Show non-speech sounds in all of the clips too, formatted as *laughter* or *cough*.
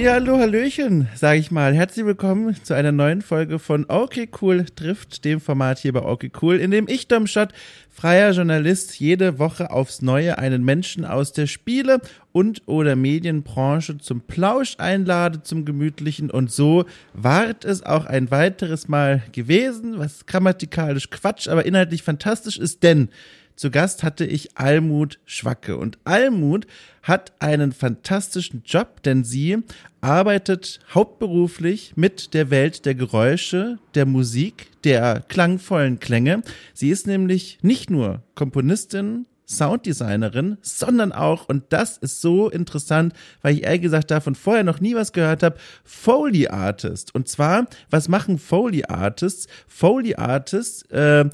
Hallihallo, Hallöchen, sage ich mal. Herzlich willkommen zu einer neuen Folge von Okay Cool trifft, dem Format hier bei Okay Cool, in dem ich, Domschott, freier Journalist, jede Woche aufs Neue einen Menschen aus der Spiele- und oder Medienbranche zum Plausch einlade, zum Gemütlichen. Und so ward es auch ein weiteres Mal gewesen, was grammatikalisch Quatsch, aber inhaltlich fantastisch ist, denn zu Gast hatte ich Almut Schwacke. Und Almut hat einen fantastischen Job, denn sie arbeitet hauptberuflich mit der Welt der Geräusche, der Musik, der klangvollen Klänge. Sie ist nämlich nicht nur Komponistin, Sounddesignerin, sondern auch, und das ist so interessant, weil ich ehrlich gesagt davon vorher noch nie was gehört habe, Foley Artist. Und zwar, was machen Foley Artists? Foley Artists äh,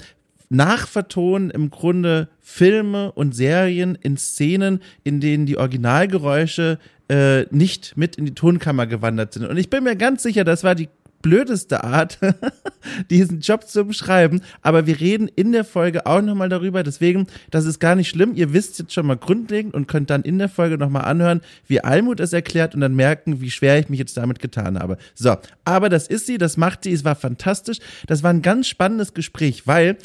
nachvertonen im Grunde Filme und Serien in Szenen, in denen die Originalgeräusche äh, nicht mit in die Tonkammer gewandert sind. Und ich bin mir ganz sicher, das war die blödeste Art, *laughs* diesen Job zu beschreiben. Aber wir reden in der Folge auch nochmal darüber. Deswegen, das ist gar nicht schlimm. Ihr wisst jetzt schon mal grundlegend und könnt dann in der Folge nochmal anhören, wie Almut es erklärt und dann merken, wie schwer ich mich jetzt damit getan habe. So, aber das ist sie, das macht sie, es war fantastisch. Das war ein ganz spannendes Gespräch, weil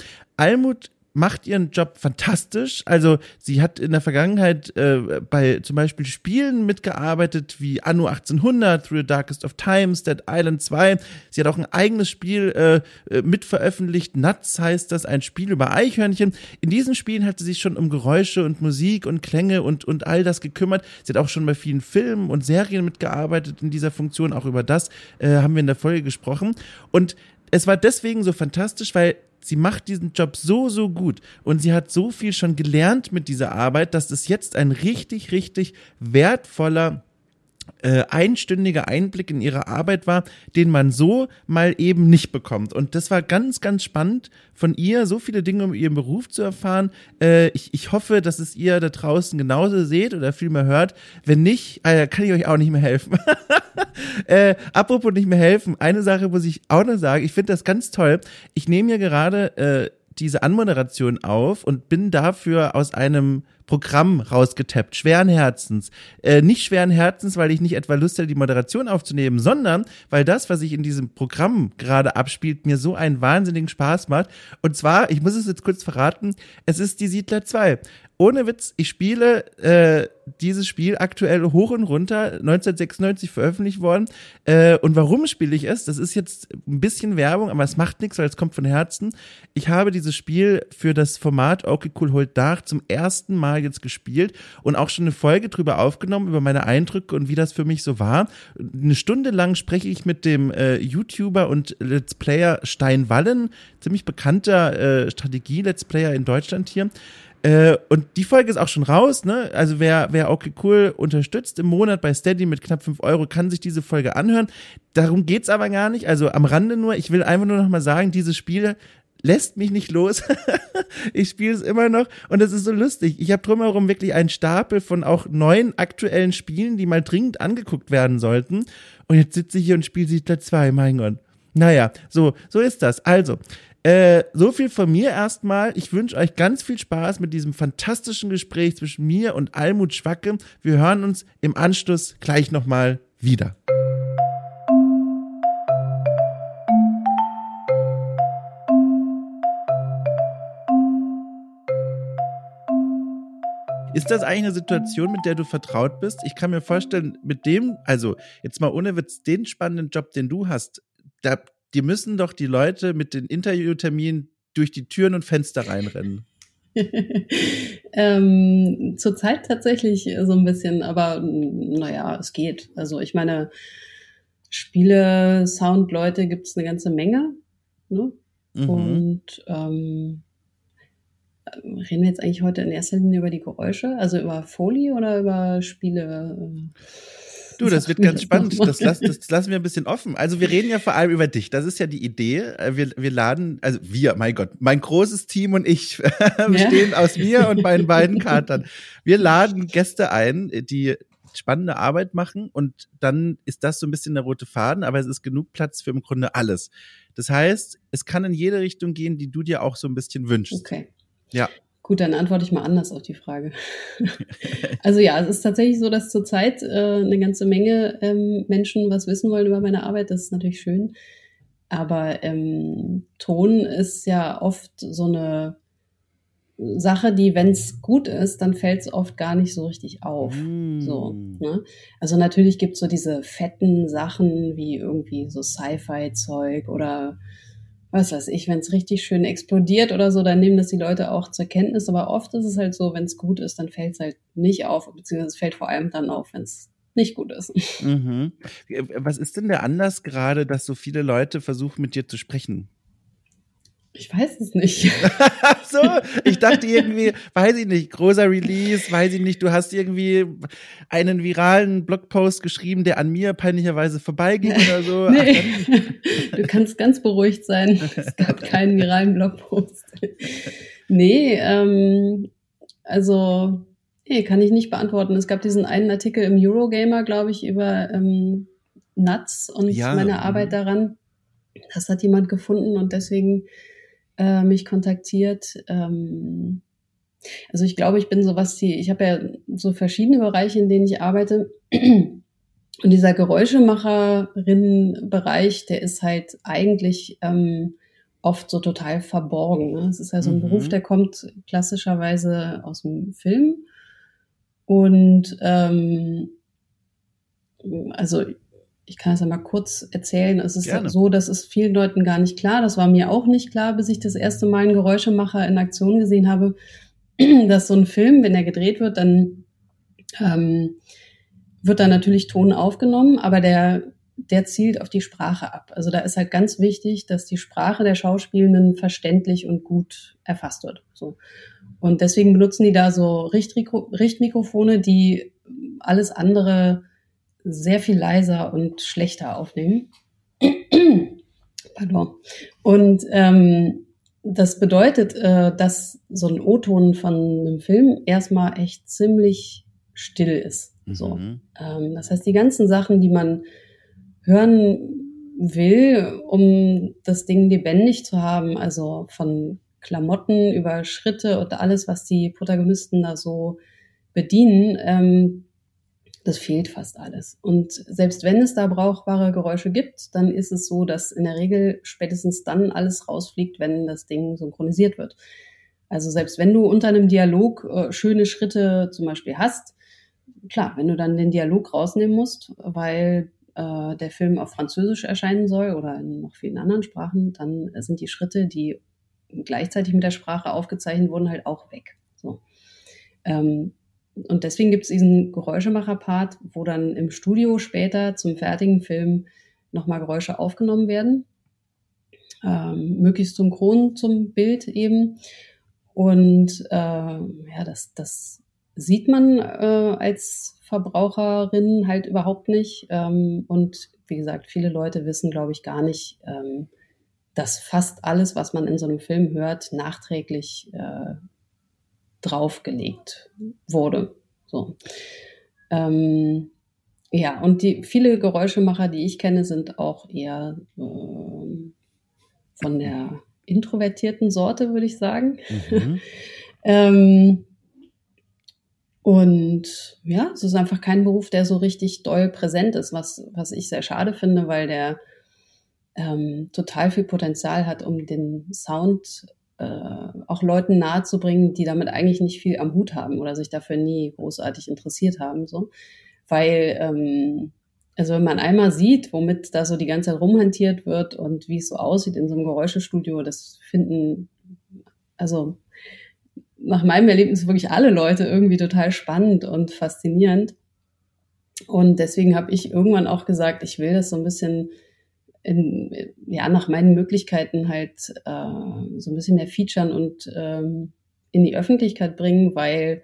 Almut macht ihren Job fantastisch. Also sie hat in der Vergangenheit äh, bei zum Beispiel Spielen mitgearbeitet wie Anno 1800, Through the Darkest of Times, Dead Island 2. Sie hat auch ein eigenes Spiel äh, äh, mitveröffentlicht. Nuts heißt das, ein Spiel über Eichhörnchen. In diesen Spielen hat sie sich schon um Geräusche und Musik und Klänge und, und all das gekümmert. Sie hat auch schon bei vielen Filmen und Serien mitgearbeitet in dieser Funktion. Auch über das äh, haben wir in der Folge gesprochen. Und es war deswegen so fantastisch, weil sie macht diesen Job so, so gut. Und sie hat so viel schon gelernt mit dieser Arbeit, dass es jetzt ein richtig, richtig wertvoller äh, einstündiger Einblick in ihre Arbeit war, den man so mal eben nicht bekommt. Und das war ganz, ganz spannend von ihr, so viele Dinge um ihren Beruf zu erfahren. Äh, ich, ich hoffe, dass es ihr da draußen genauso seht oder viel mehr hört. Wenn nicht, äh, kann ich euch auch nicht mehr helfen. *laughs* äh, apropos nicht mehr helfen, eine Sache muss ich auch noch sagen. Ich finde das ganz toll. Ich nehme hier gerade äh, diese Anmoderation auf und bin dafür aus einem Programm rausgetappt, schweren Herzens. Äh, nicht schweren Herzens, weil ich nicht etwa Lust hatte, die Moderation aufzunehmen, sondern weil das, was sich in diesem Programm gerade abspielt, mir so einen wahnsinnigen Spaß macht. Und zwar, ich muss es jetzt kurz verraten, es ist die Siedler 2 ohne Witz, ich spiele äh, dieses Spiel aktuell hoch und runter, 1996 veröffentlicht worden. Äh, und warum spiele ich es? Das ist jetzt ein bisschen Werbung, aber es macht nichts, weil es kommt von Herzen. Ich habe dieses Spiel für das Format Okay Cool Holt Dach zum ersten Mal jetzt gespielt und auch schon eine Folge drüber aufgenommen, über meine Eindrücke und wie das für mich so war. Eine Stunde lang spreche ich mit dem äh, YouTuber und Let's Player Stein Wallen, ziemlich bekannter äh, Strategie-Let's Player in Deutschland hier. Äh, und die Folge ist auch schon raus, ne? Also wer, wer okay cool unterstützt im Monat bei Steady mit knapp fünf Euro, kann sich diese Folge anhören. Darum geht's aber gar nicht. Also am Rande nur, ich will einfach nur noch mal sagen, dieses Spiel lässt mich nicht los. *laughs* ich spiele es immer noch und es ist so lustig. Ich habe drumherum wirklich einen Stapel von auch neuen aktuellen Spielen, die mal dringend angeguckt werden sollten. Und jetzt sitze ich hier und spiele Siedler 2, mein Gott. Naja, so, so ist das. Also, äh, so viel von mir erstmal. Ich wünsche euch ganz viel Spaß mit diesem fantastischen Gespräch zwischen mir und Almut Schwacke. Wir hören uns im Anschluss gleich nochmal wieder. Ist das eigentlich eine Situation, mit der du vertraut bist? Ich kann mir vorstellen, mit dem, also jetzt mal ohne Witz, den spannenden Job, den du hast, da, die müssen doch die Leute mit den Interviewterminen durch die Türen und Fenster reinrennen. *laughs* ähm, Zurzeit tatsächlich so ein bisschen, aber naja, es geht. Also ich meine, Spiele, Sound-Leute gibt es eine ganze Menge. Ne? Mhm. Und ähm, reden wir jetzt eigentlich heute in erster Linie über die Geräusche, also über Folie oder über Spiele? Du, das wird ganz spannend. Das, lass, das lassen wir ein bisschen offen. Also wir reden ja vor allem über dich. Das ist ja die Idee. Äh, wir, wir laden, also wir, mein Gott, mein großes Team und ich *laughs* bestehen ja. aus mir und meinen beiden Katern. Wir laden Gäste ein, die spannende Arbeit machen und dann ist das so ein bisschen der rote Faden, aber es ist genug Platz für im Grunde alles. Das heißt, es kann in jede Richtung gehen, die du dir auch so ein bisschen wünschst. Okay. Ja. Gut, dann antworte ich mal anders auf die Frage. *laughs* also ja, es ist tatsächlich so, dass zurzeit äh, eine ganze Menge ähm, Menschen was wissen wollen über meine Arbeit. Das ist natürlich schön. Aber ähm, Ton ist ja oft so eine Sache, die, wenn es gut ist, dann fällt es oft gar nicht so richtig auf. Mm. So, ne? Also natürlich gibt es so diese fetten Sachen wie irgendwie so Sci-Fi-Zeug oder was weiß ich, wenn es richtig schön explodiert oder so, dann nehmen das die Leute auch zur Kenntnis. Aber oft ist es halt so, wenn es gut ist, dann fällt es halt nicht auf, beziehungsweise es fällt vor allem dann auf, wenn es nicht gut ist. Mhm. Was ist denn der Anlass gerade, dass so viele Leute versuchen, mit dir zu sprechen? Ich weiß es nicht. *laughs* so, ich dachte irgendwie, weiß ich nicht, großer Release, weiß ich nicht, du hast irgendwie einen viralen Blogpost geschrieben, der an mir peinlicherweise vorbeiging oder so. *laughs* nee. *laughs* du kannst ganz beruhigt sein. Es gab keinen viralen Blogpost. nee, ähm, also, nee, kann ich nicht beantworten. Es gab diesen einen Artikel im Eurogamer, glaube ich, über ähm, Nuts und ja. meine Arbeit mhm. daran. Das hat jemand gefunden und deswegen äh, mich kontaktiert. Ähm, also ich glaube, ich bin so was die, ich habe ja so verschiedene Bereiche, in denen ich arbeite. Und dieser Geräuschemacherin-Bereich, der ist halt eigentlich ähm, oft so total verborgen. Ne? Es ist ja so ein mhm. Beruf, der kommt klassischerweise aus dem Film. Und ähm, also ich kann es ja mal kurz erzählen. Es ist Gerne. so, dass es vielen Leuten gar nicht klar. Das war mir auch nicht klar, bis ich das erste Mal einen Geräuschemacher in Aktion gesehen habe, *clears throat* dass so ein Film, wenn er gedreht wird, dann ähm, wird da natürlich Ton aufgenommen, aber der der zielt auf die Sprache ab. Also da ist halt ganz wichtig, dass die Sprache der Schauspielenden verständlich und gut erfasst wird. So. Und deswegen benutzen die da so Richtmikrofone, die alles andere sehr viel leiser und schlechter aufnehmen. Pardon. Und ähm, das bedeutet, äh, dass so ein O-Ton von einem Film erstmal echt ziemlich still ist. So. Mhm. Ähm, das heißt, die ganzen Sachen, die man hören will, um das Ding lebendig zu haben, also von Klamotten über Schritte und alles, was die Protagonisten da so bedienen, ähm, das fehlt fast alles. Und selbst wenn es da brauchbare Geräusche gibt, dann ist es so, dass in der Regel spätestens dann alles rausfliegt, wenn das Ding synchronisiert wird. Also selbst wenn du unter einem Dialog äh, schöne Schritte zum Beispiel hast, klar, wenn du dann den Dialog rausnehmen musst, weil äh, der Film auf Französisch erscheinen soll oder in noch vielen anderen Sprachen, dann sind die Schritte, die gleichzeitig mit der Sprache aufgezeichnet wurden, halt auch weg. So. Ähm, und deswegen gibt es diesen Geräuschemacher-Part, wo dann im Studio später zum fertigen Film nochmal Geräusche aufgenommen werden. Ähm, möglichst synchron zum Bild eben. Und äh, ja, das, das sieht man äh, als Verbraucherin halt überhaupt nicht. Ähm, und wie gesagt, viele Leute wissen, glaube ich, gar nicht, ähm, dass fast alles, was man in so einem Film hört, nachträglich äh, draufgelegt wurde. So. Ähm, ja, und die viele Geräuschemacher, die ich kenne, sind auch eher äh, von der introvertierten Sorte, würde ich sagen. Mhm. *laughs* ähm, und ja, es ist einfach kein Beruf, der so richtig doll präsent ist, was, was ich sehr schade finde, weil der ähm, total viel Potenzial hat, um den Sound auch Leuten nahezubringen, die damit eigentlich nicht viel am Hut haben oder sich dafür nie großartig interessiert haben. So. Weil, ähm, also wenn man einmal sieht, womit da so die ganze Zeit rumhantiert wird und wie es so aussieht in so einem Geräuschestudio, das finden, also nach meinem Erlebnis wirklich alle Leute irgendwie total spannend und faszinierend. Und deswegen habe ich irgendwann auch gesagt, ich will das so ein bisschen in, ja, nach meinen Möglichkeiten halt äh, so ein bisschen mehr featuren und ähm, in die Öffentlichkeit bringen, weil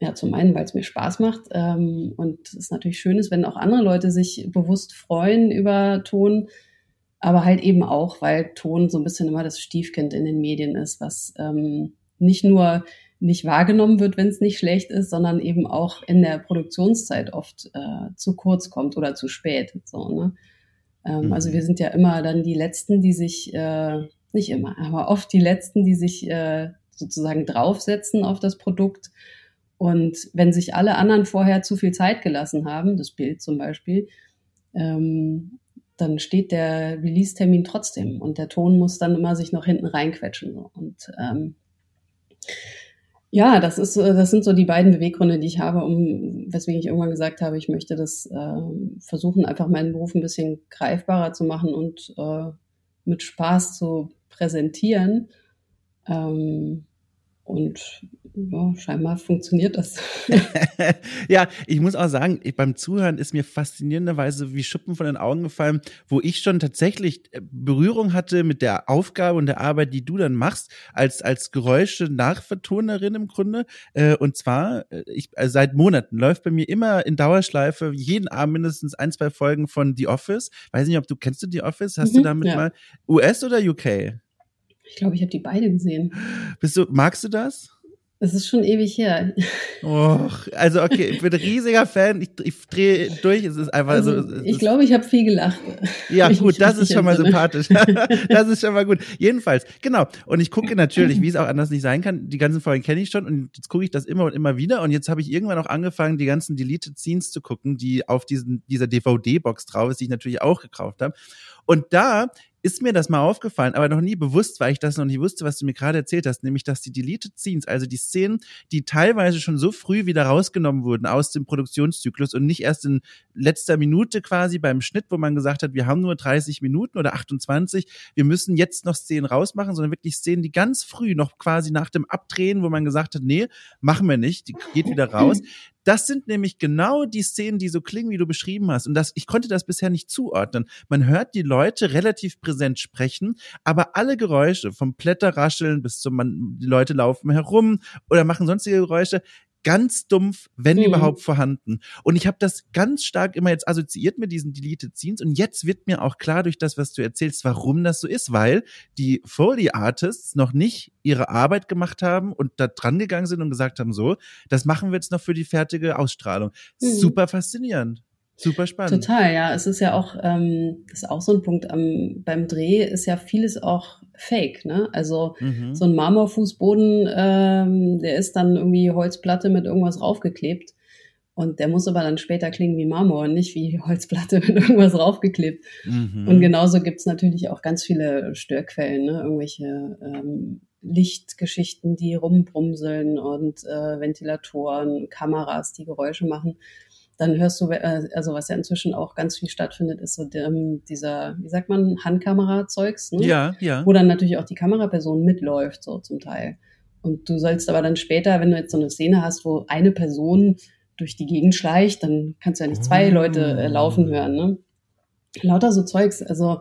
ja, zum einen, weil es mir Spaß macht ähm, und es natürlich schön ist, wenn auch andere Leute sich bewusst freuen über Ton, aber halt eben auch, weil Ton so ein bisschen immer das Stiefkind in den Medien ist, was ähm, nicht nur nicht wahrgenommen wird, wenn es nicht schlecht ist, sondern eben auch in der Produktionszeit oft äh, zu kurz kommt oder zu spät. So, ne? Ähm, mhm. Also wir sind ja immer dann die Letzten, die sich, äh, nicht immer, aber oft die Letzten, die sich äh, sozusagen draufsetzen auf das Produkt. Und wenn sich alle anderen vorher zu viel Zeit gelassen haben, das Bild zum Beispiel, ähm, dann steht der Release-Termin trotzdem und der Ton muss dann immer sich noch hinten reinquetschen. Und ähm, ja, das ist, das sind so die beiden Beweggründe, die ich habe, um, weswegen ich irgendwann gesagt habe, ich möchte das äh, versuchen, einfach meinen Beruf ein bisschen greifbarer zu machen und äh, mit Spaß zu präsentieren. Ähm, und ja, scheinbar funktioniert das. *laughs* ja, ich muss auch sagen, ich, beim Zuhören ist mir faszinierenderweise wie Schuppen von den Augen gefallen, wo ich schon tatsächlich äh, Berührung hatte mit der Aufgabe und der Arbeit, die du dann machst, als, als Geräusche-Nachvertonerin im Grunde. Äh, und zwar, äh, ich, also seit Monaten läuft bei mir immer in Dauerschleife jeden Abend mindestens ein, zwei Folgen von The Office. Weiß nicht, ob du kennst du The Office? Hast mhm, du damit ja. mal US oder UK? Ich glaube, ich habe die beide gesehen. Bist du, magst du das? Es ist schon ewig her. Och, also okay, ich bin ein riesiger Fan. Ich, ich drehe durch. Es ist einfach also, so. Ich glaube, ich habe viel gelacht. Ja, gut, das ist schon mal sympathisch. *laughs* das ist schon mal gut. Jedenfalls, genau. Und ich gucke natürlich, wie es auch anders nicht sein kann. Die ganzen Folgen kenne ich schon und jetzt gucke ich das immer und immer wieder. Und jetzt habe ich irgendwann auch angefangen, die ganzen Deleted Scenes zu gucken, die auf diesen, dieser DVD-Box drauf ist, die ich natürlich auch gekauft habe. Und da ist mir das mal aufgefallen, aber noch nie bewusst, weil ich das noch nie wusste, was du mir gerade erzählt hast, nämlich dass die Deleted Scenes, also die Szenen, die teilweise schon so früh wieder rausgenommen wurden aus dem Produktionszyklus und nicht erst in letzter Minute quasi beim Schnitt, wo man gesagt hat, wir haben nur 30 Minuten oder 28, wir müssen jetzt noch Szenen rausmachen, sondern wirklich Szenen, die ganz früh noch quasi nach dem Abdrehen, wo man gesagt hat, nee, machen wir nicht, die geht wieder raus. *clears throat* Das sind nämlich genau die Szenen, die so klingen, wie du beschrieben hast. Und das, ich konnte das bisher nicht zuordnen. Man hört die Leute relativ präsent sprechen, aber alle Geräusche, vom Blätterrascheln bis zum, man, die Leute laufen herum oder machen sonstige Geräusche, ganz dumpf, wenn mhm. überhaupt vorhanden. Und ich habe das ganz stark immer jetzt assoziiert mit diesen Deleted Scenes und jetzt wird mir auch klar durch das, was du erzählst, warum das so ist, weil die Foley Artists noch nicht ihre Arbeit gemacht haben und da dran gegangen sind und gesagt haben, so, das machen wir jetzt noch für die fertige Ausstrahlung. Mhm. Super faszinierend. Super spannend. Total, ja. Es ist ja auch, ähm, das ist auch so ein Punkt am, beim Dreh ist ja vieles auch fake, ne? Also mhm. so ein Marmorfußboden, ähm, der ist dann irgendwie Holzplatte mit irgendwas raufgeklebt. Und der muss aber dann später klingen wie Marmor und nicht wie Holzplatte mit irgendwas raufgeklebt. Mhm. Und genauso gibt's natürlich auch ganz viele Störquellen, ne? irgendwelche ähm, Lichtgeschichten, die rumbrumseln und äh, Ventilatoren, Kameras, die Geräusche machen dann hörst du, äh, also was ja inzwischen auch ganz viel stattfindet, ist so ähm, dieser, wie sagt man, Handkamera-Zeugs, ne? Ja, ja. Wo dann natürlich auch die Kameraperson mitläuft, so zum Teil. Und du sollst aber dann später, wenn du jetzt so eine Szene hast, wo eine Person durch die Gegend schleicht, dann kannst du ja nicht zwei oh. Leute äh, laufen hören, ne? Lauter so Zeugs, also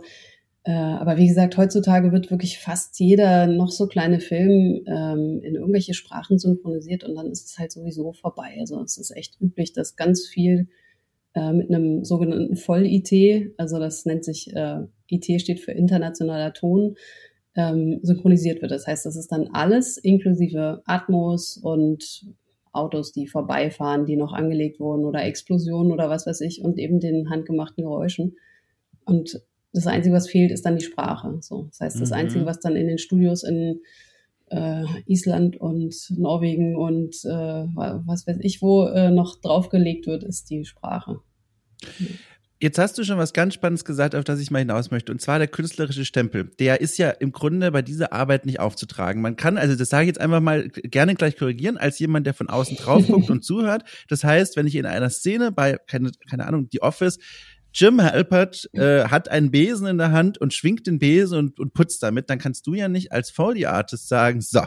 aber wie gesagt, heutzutage wird wirklich fast jeder noch so kleine Film ähm, in irgendwelche Sprachen synchronisiert und dann ist es halt sowieso vorbei. Also es ist echt üblich, dass ganz viel äh, mit einem sogenannten Voll-IT, also das nennt sich, äh, IT steht für internationaler Ton, ähm, synchronisiert wird. Das heißt, das ist dann alles inklusive Atmos und Autos, die vorbeifahren, die noch angelegt wurden oder Explosionen oder was weiß ich und eben den handgemachten Geräuschen. Und das Einzige, was fehlt, ist dann die Sprache. So, das heißt, das mhm. Einzige, was dann in den Studios in äh, Island und Norwegen und äh, was weiß ich wo äh, noch draufgelegt wird, ist die Sprache. Jetzt hast du schon was ganz Spannendes gesagt, auf das ich mal hinaus möchte, und zwar der künstlerische Stempel. Der ist ja im Grunde bei dieser Arbeit nicht aufzutragen. Man kann, also das sage ich jetzt einfach mal gerne gleich korrigieren, als jemand, der von außen drauf guckt *laughs* und zuhört. Das heißt, wenn ich in einer Szene bei, keine, keine Ahnung, die Office Jim Halpert äh, hat einen Besen in der Hand und schwingt den Besen und, und putzt damit, dann kannst du ja nicht als Foley Artist sagen, so,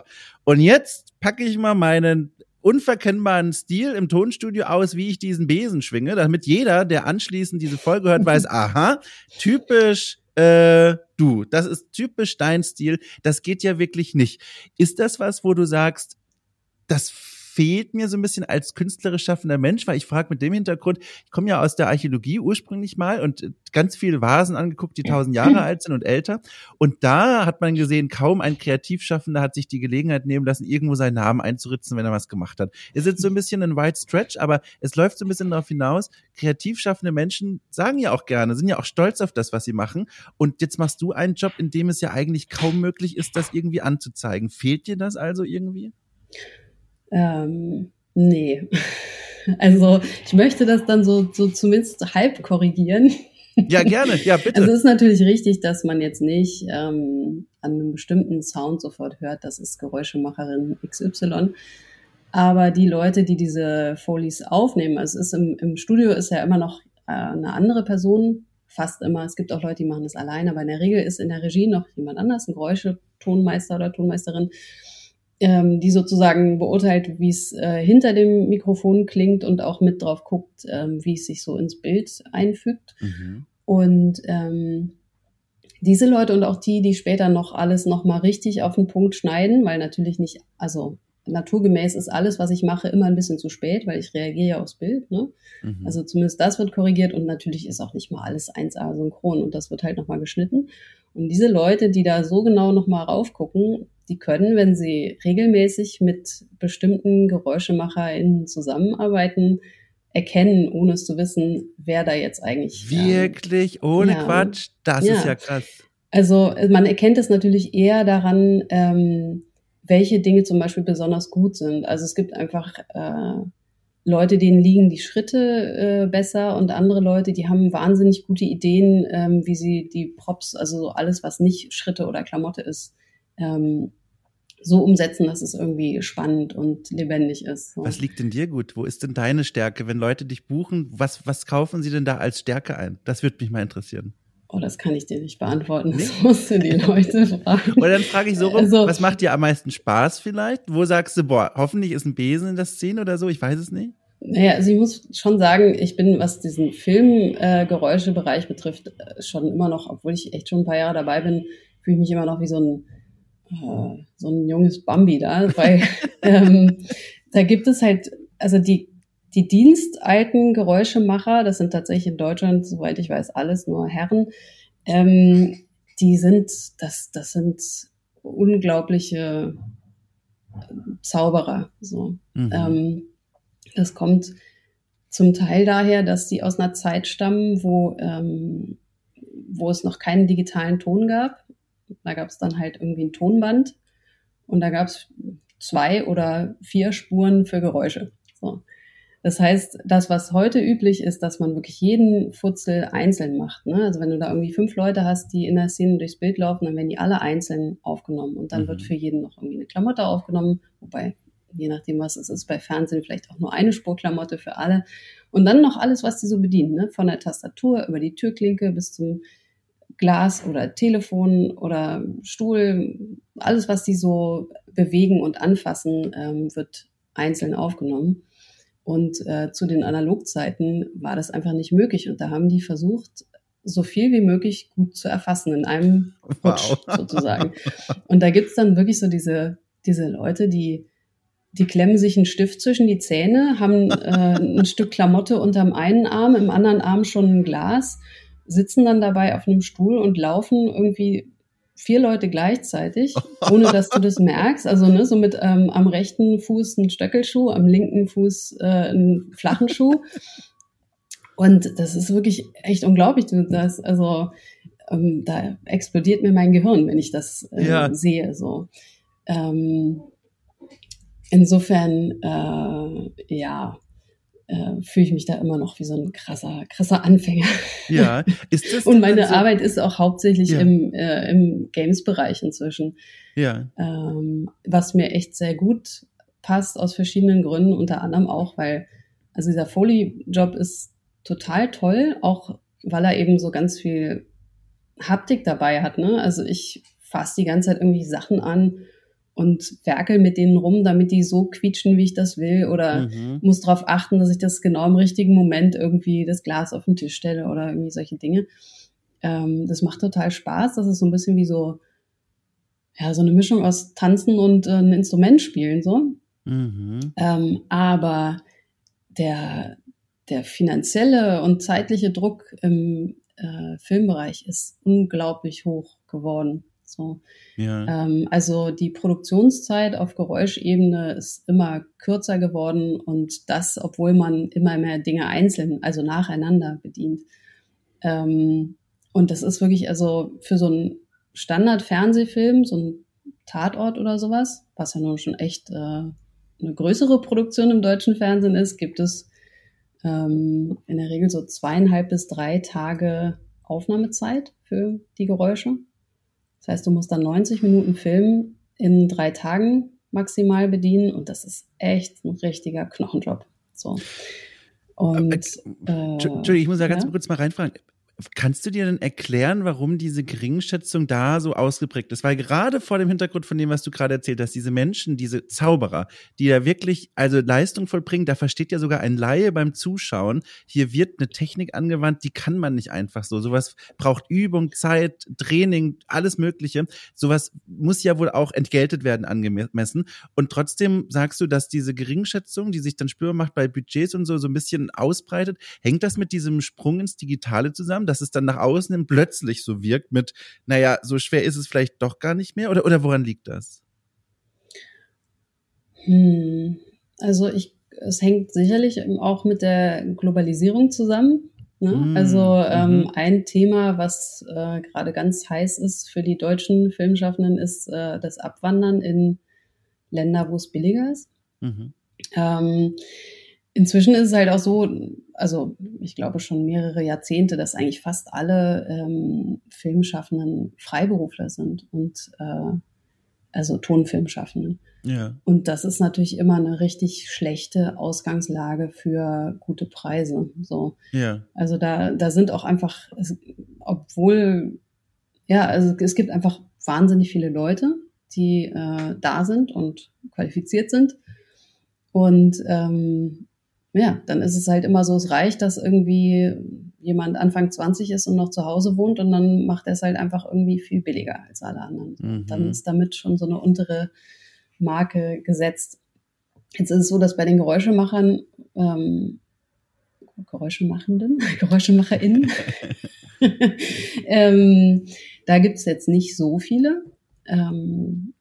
und jetzt packe ich mal meinen unverkennbaren Stil im Tonstudio aus, wie ich diesen Besen schwinge, damit jeder, der anschließend diese Folge hört, weiß, *laughs* aha, typisch äh, du, das ist typisch dein Stil, das geht ja wirklich nicht. Ist das was, wo du sagst, das fehlt mir so ein bisschen als künstlerisch schaffender Mensch, weil ich frage mit dem Hintergrund, ich komme ja aus der Archäologie ursprünglich mal und ganz viele Vasen angeguckt, die tausend Jahre *laughs* alt sind und älter. Und da hat man gesehen, kaum ein Kreativschaffender hat sich die Gelegenheit nehmen lassen, irgendwo seinen Namen einzuritzen, wenn er was gemacht hat. Ist jetzt so ein bisschen ein White Stretch, aber es läuft so ein bisschen darauf hinaus, kreativ schaffende Menschen sagen ja auch gerne, sind ja auch stolz auf das, was sie machen. Und jetzt machst du einen Job, in dem es ja eigentlich kaum möglich ist, das irgendwie anzuzeigen. Fehlt dir das also irgendwie? Ähm, nee. *laughs* Also ich möchte das dann so, so zumindest halb korrigieren. Ja, gerne, ja, bitte. Also es ist natürlich richtig, dass man jetzt nicht ähm, an einem bestimmten Sound sofort hört, das ist Geräuschemacherin XY. Aber die Leute, die diese Folies aufnehmen, also es ist im, im Studio ist ja immer noch äh, eine andere Person, fast immer. Es gibt auch Leute, die machen das alleine, aber in der Regel ist in der Regie noch jemand anders, ein Geräuschetonmeister oder Tonmeisterin, ähm, die sozusagen beurteilt, wie es äh, hinter dem Mikrofon klingt und auch mit drauf guckt, ähm, wie es sich so ins Bild einfügt. Mhm. Und ähm, diese Leute und auch die, die später noch alles nochmal richtig auf den Punkt schneiden, weil natürlich nicht, also naturgemäß ist alles, was ich mache, immer ein bisschen zu spät, weil ich reagiere ja aufs Bild. Ne? Mhm. Also zumindest das wird korrigiert und natürlich ist auch nicht mal alles 1A synchron und das wird halt nochmal geschnitten. Und diese Leute, die da so genau nochmal raufgucken, die können, wenn sie regelmäßig mit bestimmten GeräuschemacherInnen zusammenarbeiten, erkennen, ohne es zu wissen, wer da jetzt eigentlich. Wirklich? Ähm, ohne ja, Quatsch? Das ja. ist ja krass. Also man erkennt es natürlich eher daran, ähm, welche Dinge zum Beispiel besonders gut sind. Also es gibt einfach äh, Leute, denen liegen die Schritte äh, besser und andere Leute, die haben wahnsinnig gute Ideen, ähm, wie sie die Props, also alles, was nicht Schritte oder Klamotte ist, ähm, so umsetzen, dass es irgendwie spannend und lebendig ist. So. Was liegt denn dir gut? Wo ist denn deine Stärke? Wenn Leute dich buchen, was, was kaufen sie denn da als Stärke ein? Das würde mich mal interessieren. Oh, das kann ich dir nicht beantworten. Das nee? musst du die Leute *laughs* fragen. Oder dann frage ich so rum, also, was macht dir am meisten Spaß vielleicht? Wo sagst du, boah, hoffentlich ist ein Besen in der Szene oder so? Ich weiß es nicht. Naja, also ich muss schon sagen, ich bin, was diesen Filmgeräuschebereich äh, betrifft, schon immer noch, obwohl ich echt schon ein paar Jahre dabei bin, fühle ich mich immer noch wie so ein äh, so ein junges Bambi da, weil *laughs* ähm, da gibt es halt, also die, die dienstalten Geräuschemacher, das sind tatsächlich in Deutschland, soweit ich weiß, alles nur Herren, ähm, die sind, das, das sind unglaubliche Zauberer. So. Mhm. Ähm, das kommt zum Teil daher, dass die aus einer Zeit stammen, wo, ähm, wo es noch keinen digitalen Ton gab. Da gab es dann halt irgendwie ein Tonband und da gab es zwei oder vier Spuren für Geräusche. So. Das heißt, das, was heute üblich ist, dass man wirklich jeden Futzel einzeln macht. Ne? Also wenn du da irgendwie fünf Leute hast, die in der Szene durchs Bild laufen, dann werden die alle einzeln aufgenommen und dann mhm. wird für jeden noch irgendwie eine Klamotte aufgenommen, wobei je nachdem, was es ist, bei Fernsehen vielleicht auch nur eine Spurklamotte für alle. Und dann noch alles, was die so bedienen, ne? von der Tastatur über die Türklinke bis zum Glas oder Telefon oder Stuhl, alles, was die so bewegen und anfassen, ähm, wird einzeln aufgenommen. Und äh, zu den Analogzeiten war das einfach nicht möglich. Und da haben die versucht, so viel wie möglich gut zu erfassen in einem Rutsch wow. sozusagen. Und da gibt's dann wirklich so diese, diese Leute, die, die klemmen sich einen Stift zwischen die Zähne, haben äh, ein Stück Klamotte unterm einen Arm, im anderen Arm schon ein Glas sitzen dann dabei auf einem Stuhl und laufen irgendwie vier Leute gleichzeitig, ohne dass du das merkst. Also ne, so mit ähm, am rechten Fuß ein Stöckelschuh, am linken Fuß äh, einen flachen Schuh. Und das ist wirklich echt unglaublich. Du, das, also ähm, da explodiert mir mein Gehirn, wenn ich das äh, ja. sehe. So. Ähm, insofern, äh, ja, äh, fühle ich mich da immer noch wie so ein krasser, krasser Anfänger. Ja, *laughs* ist das Und meine so? Arbeit ist auch hauptsächlich ja. im, äh, im Games-Bereich inzwischen. Ja. Ähm, was mir echt sehr gut passt aus verschiedenen Gründen, unter anderem auch, weil, also dieser Foley-Job ist total toll, auch weil er eben so ganz viel Haptik dabei hat. Ne? Also ich fasse die ganze Zeit irgendwie Sachen an und werkel mit denen rum, damit die so quietschen, wie ich das will, oder mhm. muss darauf achten, dass ich das genau im richtigen Moment irgendwie das Glas auf den Tisch stelle oder irgendwie solche Dinge. Ähm, das macht total Spaß. Das ist so ein bisschen wie so, ja, so eine Mischung aus Tanzen und äh, ein Instrument spielen, so. Mhm. Ähm, aber der, der finanzielle und zeitliche Druck im äh, Filmbereich ist unglaublich hoch geworden. So. Ja. Ähm, also die Produktionszeit auf Geräuschebene ist immer kürzer geworden und das, obwohl man immer mehr Dinge einzeln, also nacheinander bedient. Ähm, und das ist wirklich, also für so einen Standard-Fernsehfilm, so ein Tatort oder sowas, was ja nun schon echt äh, eine größere Produktion im deutschen Fernsehen ist, gibt es ähm, in der Regel so zweieinhalb bis drei Tage Aufnahmezeit für die Geräusche. Das heißt, du musst dann 90 Minuten Film in drei Tagen maximal bedienen und das ist echt ein richtiger Knochenjob. So. Und, äh, äh Entschuldigung, ich muss da ganz ja? kurz mal reinfragen. Kannst du dir denn erklären, warum diese Geringschätzung da so ausgeprägt ist? Weil gerade vor dem Hintergrund von dem, was du gerade erzählt hast, diese Menschen, diese Zauberer, die da wirklich also Leistung vollbringen, da versteht ja sogar ein Laie beim Zuschauen. Hier wird eine Technik angewandt, die kann man nicht einfach so. Sowas braucht Übung, Zeit, Training, alles Mögliche. Sowas muss ja wohl auch entgeltet werden angemessen. Und trotzdem sagst du, dass diese Geringschätzung, die sich dann spürbar macht bei Budgets und so, so ein bisschen ausbreitet. Hängt das mit diesem Sprung ins Digitale zusammen? Dass es dann nach außen hin plötzlich so wirkt mit, naja, so schwer ist es vielleicht doch gar nicht mehr? Oder, oder woran liegt das? Hm, also ich, es hängt sicherlich auch mit der Globalisierung zusammen. Ne? Mm, also ähm, mhm. ein Thema, was äh, gerade ganz heiß ist für die deutschen Filmschaffenden, ist äh, das Abwandern in Länder, wo es billiger ist. Mhm. Ähm, Inzwischen ist es halt auch so, also ich glaube schon mehrere Jahrzehnte, dass eigentlich fast alle ähm, Filmschaffenden Freiberufler sind und äh, also Tonfilmschaffenden. Ja. Und das ist natürlich immer eine richtig schlechte Ausgangslage für gute Preise. So. Ja. Also da, da sind auch einfach, es, obwohl, ja, also es gibt einfach wahnsinnig viele Leute, die äh, da sind und qualifiziert sind. Und ähm, ja, dann ist es halt immer so, es reicht, dass irgendwie jemand Anfang 20 ist und noch zu Hause wohnt und dann macht er es halt einfach irgendwie viel billiger als alle anderen. Mhm. Dann ist damit schon so eine untere Marke gesetzt. Jetzt ist es so, dass bei den Geräuschemachern, ähm, Geräuschemachenden, *laughs* GeräuschemacherInnen, *laughs* ähm, da gibt's jetzt nicht so viele. Ähm,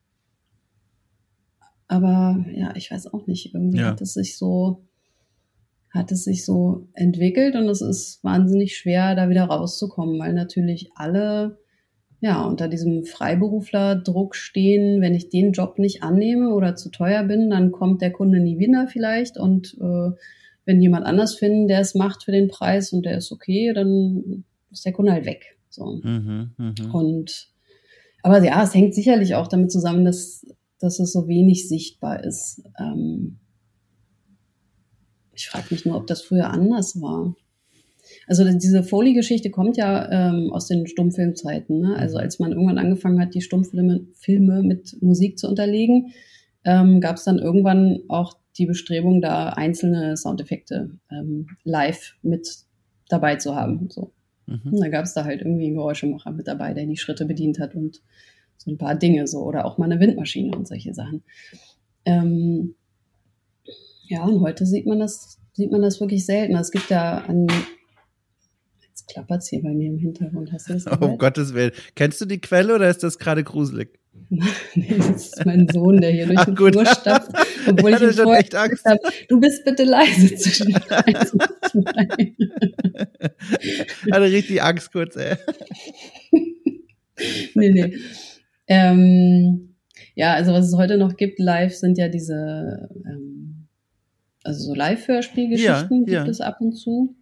aber ja, ich weiß auch nicht, irgendwie ja. hat es sich so hat es sich so entwickelt und es ist wahnsinnig schwer, da wieder rauszukommen, weil natürlich alle ja unter diesem Freiberuflerdruck stehen. Wenn ich den Job nicht annehme oder zu teuer bin, dann kommt der Kunde nie wieder vielleicht und äh, wenn jemand anders finden, der es macht für den Preis und der ist okay, dann ist der Kunde halt weg. So. Mhm, mh. Und aber ja, es hängt sicherlich auch damit zusammen, dass, dass es so wenig sichtbar ist. Ähm, ich frage mich nur, ob das früher anders war. Also diese Foley-Geschichte kommt ja ähm, aus den Stummfilmzeiten. Ne? Also mhm. als man irgendwann angefangen hat, die Stummfilme Filme mit Musik zu unterlegen, ähm, gab es dann irgendwann auch die Bestrebung, da einzelne Soundeffekte ähm, live mit dabei zu haben. So. Mhm. Da gab es da halt irgendwie einen Geräuschemacher mit dabei, der die Schritte bedient hat und so ein paar Dinge so oder auch mal eine Windmaschine und solche Sachen. Ähm, ja, und heute sieht man das, sieht man das wirklich selten. Es gibt ja an, jetzt klappert es hier bei mir im Hintergrund. Hast du das *laughs* gehört? Um Gottes Willen. Kennst du die Quelle oder ist das gerade gruselig? *laughs* nee, das ist mein Sohn, der hier durch den Flur stapft, obwohl *laughs* ich, ich schon echt Angst habe. Du bist bitte leise zwischen und. Hatte richtig Angst kurz, ey. nee, nee. Ähm, ja, also was es heute noch gibt live sind ja diese ähm, also so Live-Hörspielgeschichten ja, gibt ja. es ab und zu.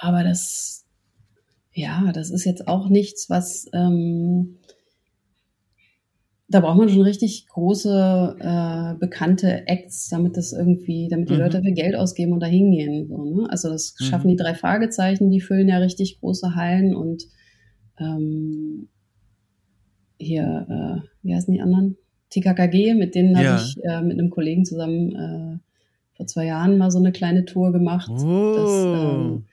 Aber das, ja, das ist jetzt auch nichts, was, ähm, da braucht man schon richtig große, äh, bekannte Acts, damit das irgendwie, damit die mhm. Leute viel Geld ausgeben und da hingehen. So, ne? Also das mhm. schaffen die drei Fragezeichen, die füllen ja richtig große Hallen und ähm, hier, äh, wie heißen die anderen? TKKG, mit denen ja. habe ich äh, mit einem Kollegen zusammen äh, vor zwei Jahren mal so eine kleine Tour gemacht. Oh. Das ähm,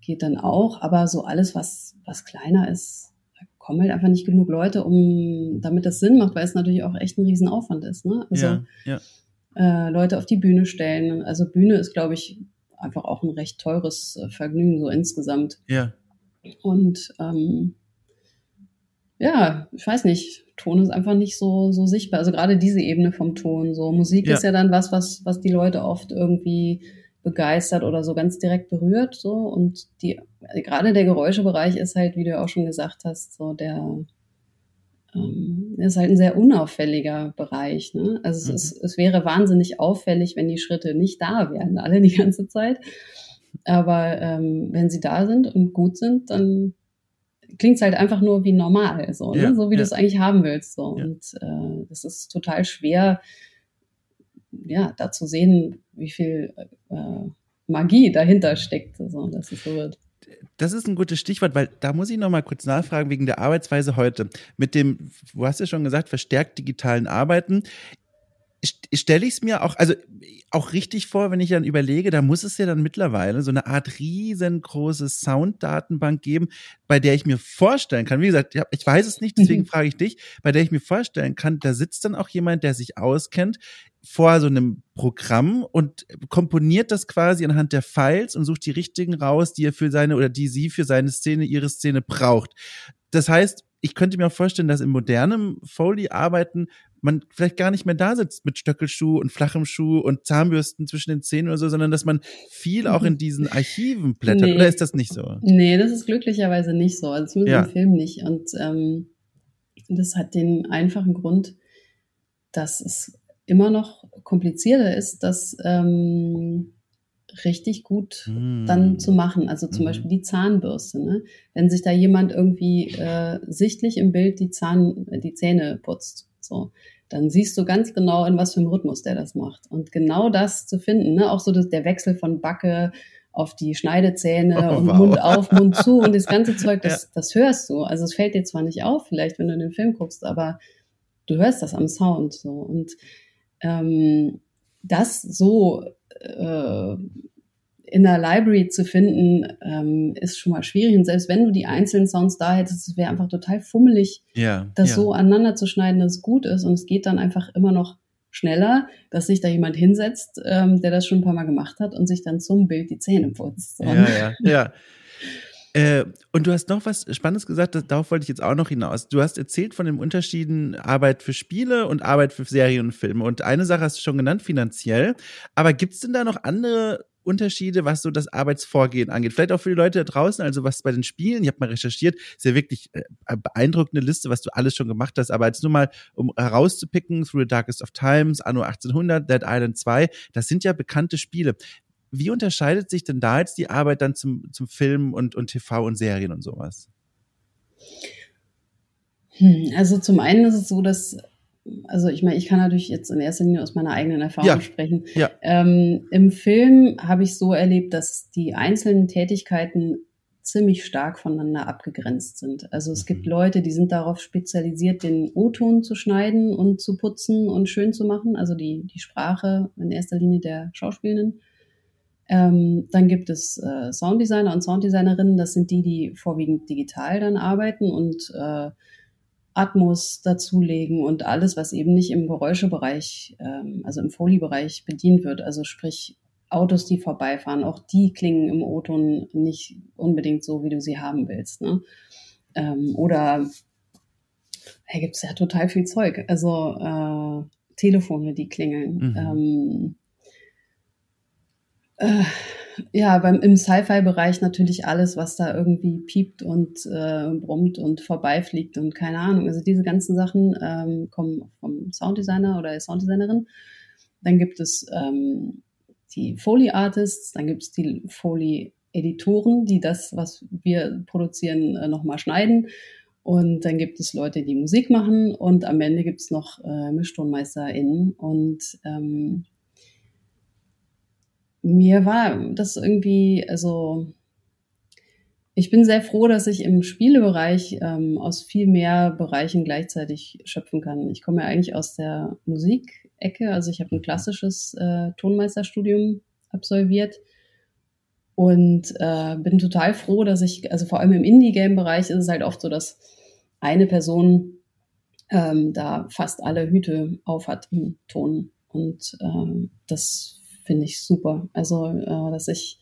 geht dann auch. Aber so alles, was, was kleiner ist, da kommen halt einfach nicht genug Leute, um damit das Sinn macht, weil es natürlich auch echt ein Riesenaufwand ist. Ne? Also, ja, ja. äh, Leute auf die Bühne stellen. Also Bühne ist, glaube ich, einfach auch ein recht teures äh, Vergnügen so insgesamt. Ja. Und ähm, ja, ich weiß nicht, Ton ist einfach nicht so, so sichtbar. Also gerade diese Ebene vom Ton. So Musik ja. ist ja dann was, was, was die Leute oft irgendwie begeistert oder so ganz direkt berührt. So und die gerade der Geräuschebereich ist halt, wie du auch schon gesagt hast, so der ähm, ist halt ein sehr unauffälliger Bereich. Ne? Also mhm. es, es wäre wahnsinnig auffällig, wenn die Schritte nicht da wären, alle die ganze Zeit. Aber ähm, wenn sie da sind und gut sind, dann klingt es halt einfach nur wie normal, so, ne? so wie ja. du es eigentlich haben willst. So. Ja. Und äh, das ist total schwer, ja, da zu sehen, wie viel äh, Magie dahinter steckt, so, dass es so wird. Das ist ein gutes Stichwort, weil da muss ich noch mal kurz nachfragen wegen der Arbeitsweise heute. Mit dem, du hast ja schon gesagt, verstärkt digitalen Arbeiten stelle ich es mir auch, also auch richtig vor, wenn ich dann überlege, da muss es ja dann mittlerweile so eine Art riesengroße Sounddatenbank geben, bei der ich mir vorstellen kann, wie gesagt, ich weiß es nicht, deswegen mhm. frage ich dich, bei der ich mir vorstellen kann, da sitzt dann auch jemand, der sich auskennt, vor so einem Programm und komponiert das quasi anhand der Files und sucht die richtigen raus, die er für seine oder die sie für seine Szene, ihre Szene braucht. Das heißt, ich könnte mir auch vorstellen, dass in modernem Foley-Arbeiten man vielleicht gar nicht mehr da sitzt mit Stöckelschuh und flachem Schuh und Zahnbürsten zwischen den Zähnen oder so, sondern dass man viel auch in diesen Archiven blättert. Nee. Oder ist das nicht so? Nee, das ist glücklicherweise nicht so. Also zumindest ja. im Film nicht. Und ähm, das hat den einfachen Grund, dass es immer noch komplizierter ist, das ähm, richtig gut mm. dann zu machen. Also zum mm. Beispiel die Zahnbürste. Ne? Wenn sich da jemand irgendwie äh, sichtlich im Bild die, Zahn, die Zähne putzt, so, dann siehst du ganz genau, in was für einem Rhythmus der das macht. Und genau das zu finden, ne? auch so das, der Wechsel von Backe auf die Schneidezähne oh, und wow. Mund auf, Mund zu und das ganze Zeug, *laughs* das, ja. das hörst du. Also es fällt dir zwar nicht auf, vielleicht, wenn du den Film guckst, aber du hörst das am Sound so. Und ähm, das so äh, in der Library zu finden, ähm, ist schon mal schwierig. Und selbst wenn du die einzelnen Sounds da hättest, es wäre einfach total fummelig, ja, das ja. so aneinander zu schneiden, dass es gut ist. Und es geht dann einfach immer noch schneller, dass sich da jemand hinsetzt, ähm, der das schon ein paar Mal gemacht hat und sich dann zum Bild die Zähne putzt. Ja, ja, ja. *laughs* Äh, und du hast noch was Spannendes gesagt, das, darauf wollte ich jetzt auch noch hinaus. Du hast erzählt von den Unterschieden Arbeit für Spiele und Arbeit für Serien und Filme. Und eine Sache hast du schon genannt, finanziell. Aber gibt es denn da noch andere Unterschiede, was so das Arbeitsvorgehen angeht. Vielleicht auch für die Leute da draußen, also was bei den Spielen, ich habe mal recherchiert, ist ja wirklich äh, beeindruckende Liste, was du alles schon gemacht hast, aber jetzt nur mal, um herauszupicken, Through the Darkest of Times, Anno 1800, Dead Island 2, das sind ja bekannte Spiele. Wie unterscheidet sich denn da jetzt die Arbeit dann zum, zum Film und, und TV und Serien und sowas? Hm, also zum einen ist es so, dass also ich meine, ich kann natürlich jetzt in erster Linie aus meiner eigenen Erfahrung ja. sprechen. Ja. Ähm, Im Film habe ich so erlebt, dass die einzelnen Tätigkeiten ziemlich stark voneinander abgegrenzt sind. Also es gibt mhm. Leute, die sind darauf spezialisiert, den O-Ton zu schneiden und zu putzen und schön zu machen, also die, die Sprache in erster Linie der Schauspielenden. Ähm, dann gibt es äh, Sounddesigner und Sounddesignerinnen, das sind die, die vorwiegend digital dann arbeiten und äh, Atmos dazulegen und alles, was eben nicht im Geräuschebereich, ähm, also im Foley-Bereich bedient wird. Also sprich Autos, die vorbeifahren, auch die klingen im O-Ton nicht unbedingt so, wie du sie haben willst. Ne? Ähm, oder da gibt es ja total viel Zeug. Also äh, Telefone, die klingeln. Mhm. Ähm, äh, ja, beim, im Sci-Fi-Bereich natürlich alles, was da irgendwie piept und äh, brummt und vorbeifliegt und keine Ahnung. Also diese ganzen Sachen ähm, kommen vom Sounddesigner oder Sounddesignerin. Dann gibt es ähm, die Foley-Artists, dann gibt es die Foley-Editoren, die das, was wir produzieren, äh, nochmal schneiden. Und dann gibt es Leute, die Musik machen und am Ende gibt es noch äh, MischtonmeisterInnen und ähm, mir war das irgendwie, also ich bin sehr froh, dass ich im Spielebereich ähm, aus viel mehr Bereichen gleichzeitig schöpfen kann. Ich komme ja eigentlich aus der Musikecke, also ich habe ein klassisches äh, Tonmeisterstudium absolviert und äh, bin total froh, dass ich, also vor allem im Indie-Game-Bereich ist es halt oft so, dass eine Person ähm, da fast alle Hüte auf hat im Ton Und ähm, das finde ich super. Also, äh, dass ich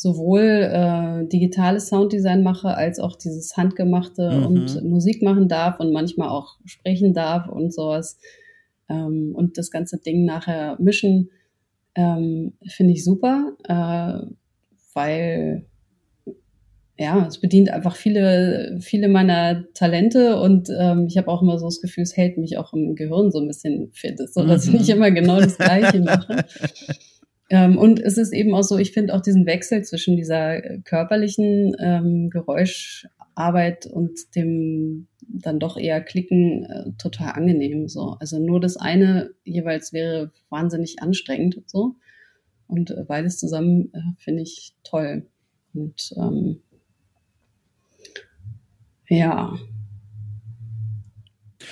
sowohl äh, digitales Sounddesign mache, als auch dieses Handgemachte mhm. und Musik machen darf und manchmal auch sprechen darf und sowas. Ähm, und das ganze Ding nachher mischen, ähm, finde ich super, äh, weil ja, es bedient einfach viele, viele meiner Talente und ähm, ich habe auch immer so das Gefühl, es hält mich auch im Gehirn so ein bisschen fit, so dass mhm. ich nicht immer genau das Gleiche mache. *laughs* Ähm, und es ist eben auch so, ich finde auch diesen Wechsel zwischen dieser körperlichen ähm, Geräuscharbeit und dem dann doch eher Klicken äh, total angenehm. So. Also nur das eine jeweils wäre wahnsinnig anstrengend so. Und äh, beides zusammen äh, finde ich toll. Und ähm, ja.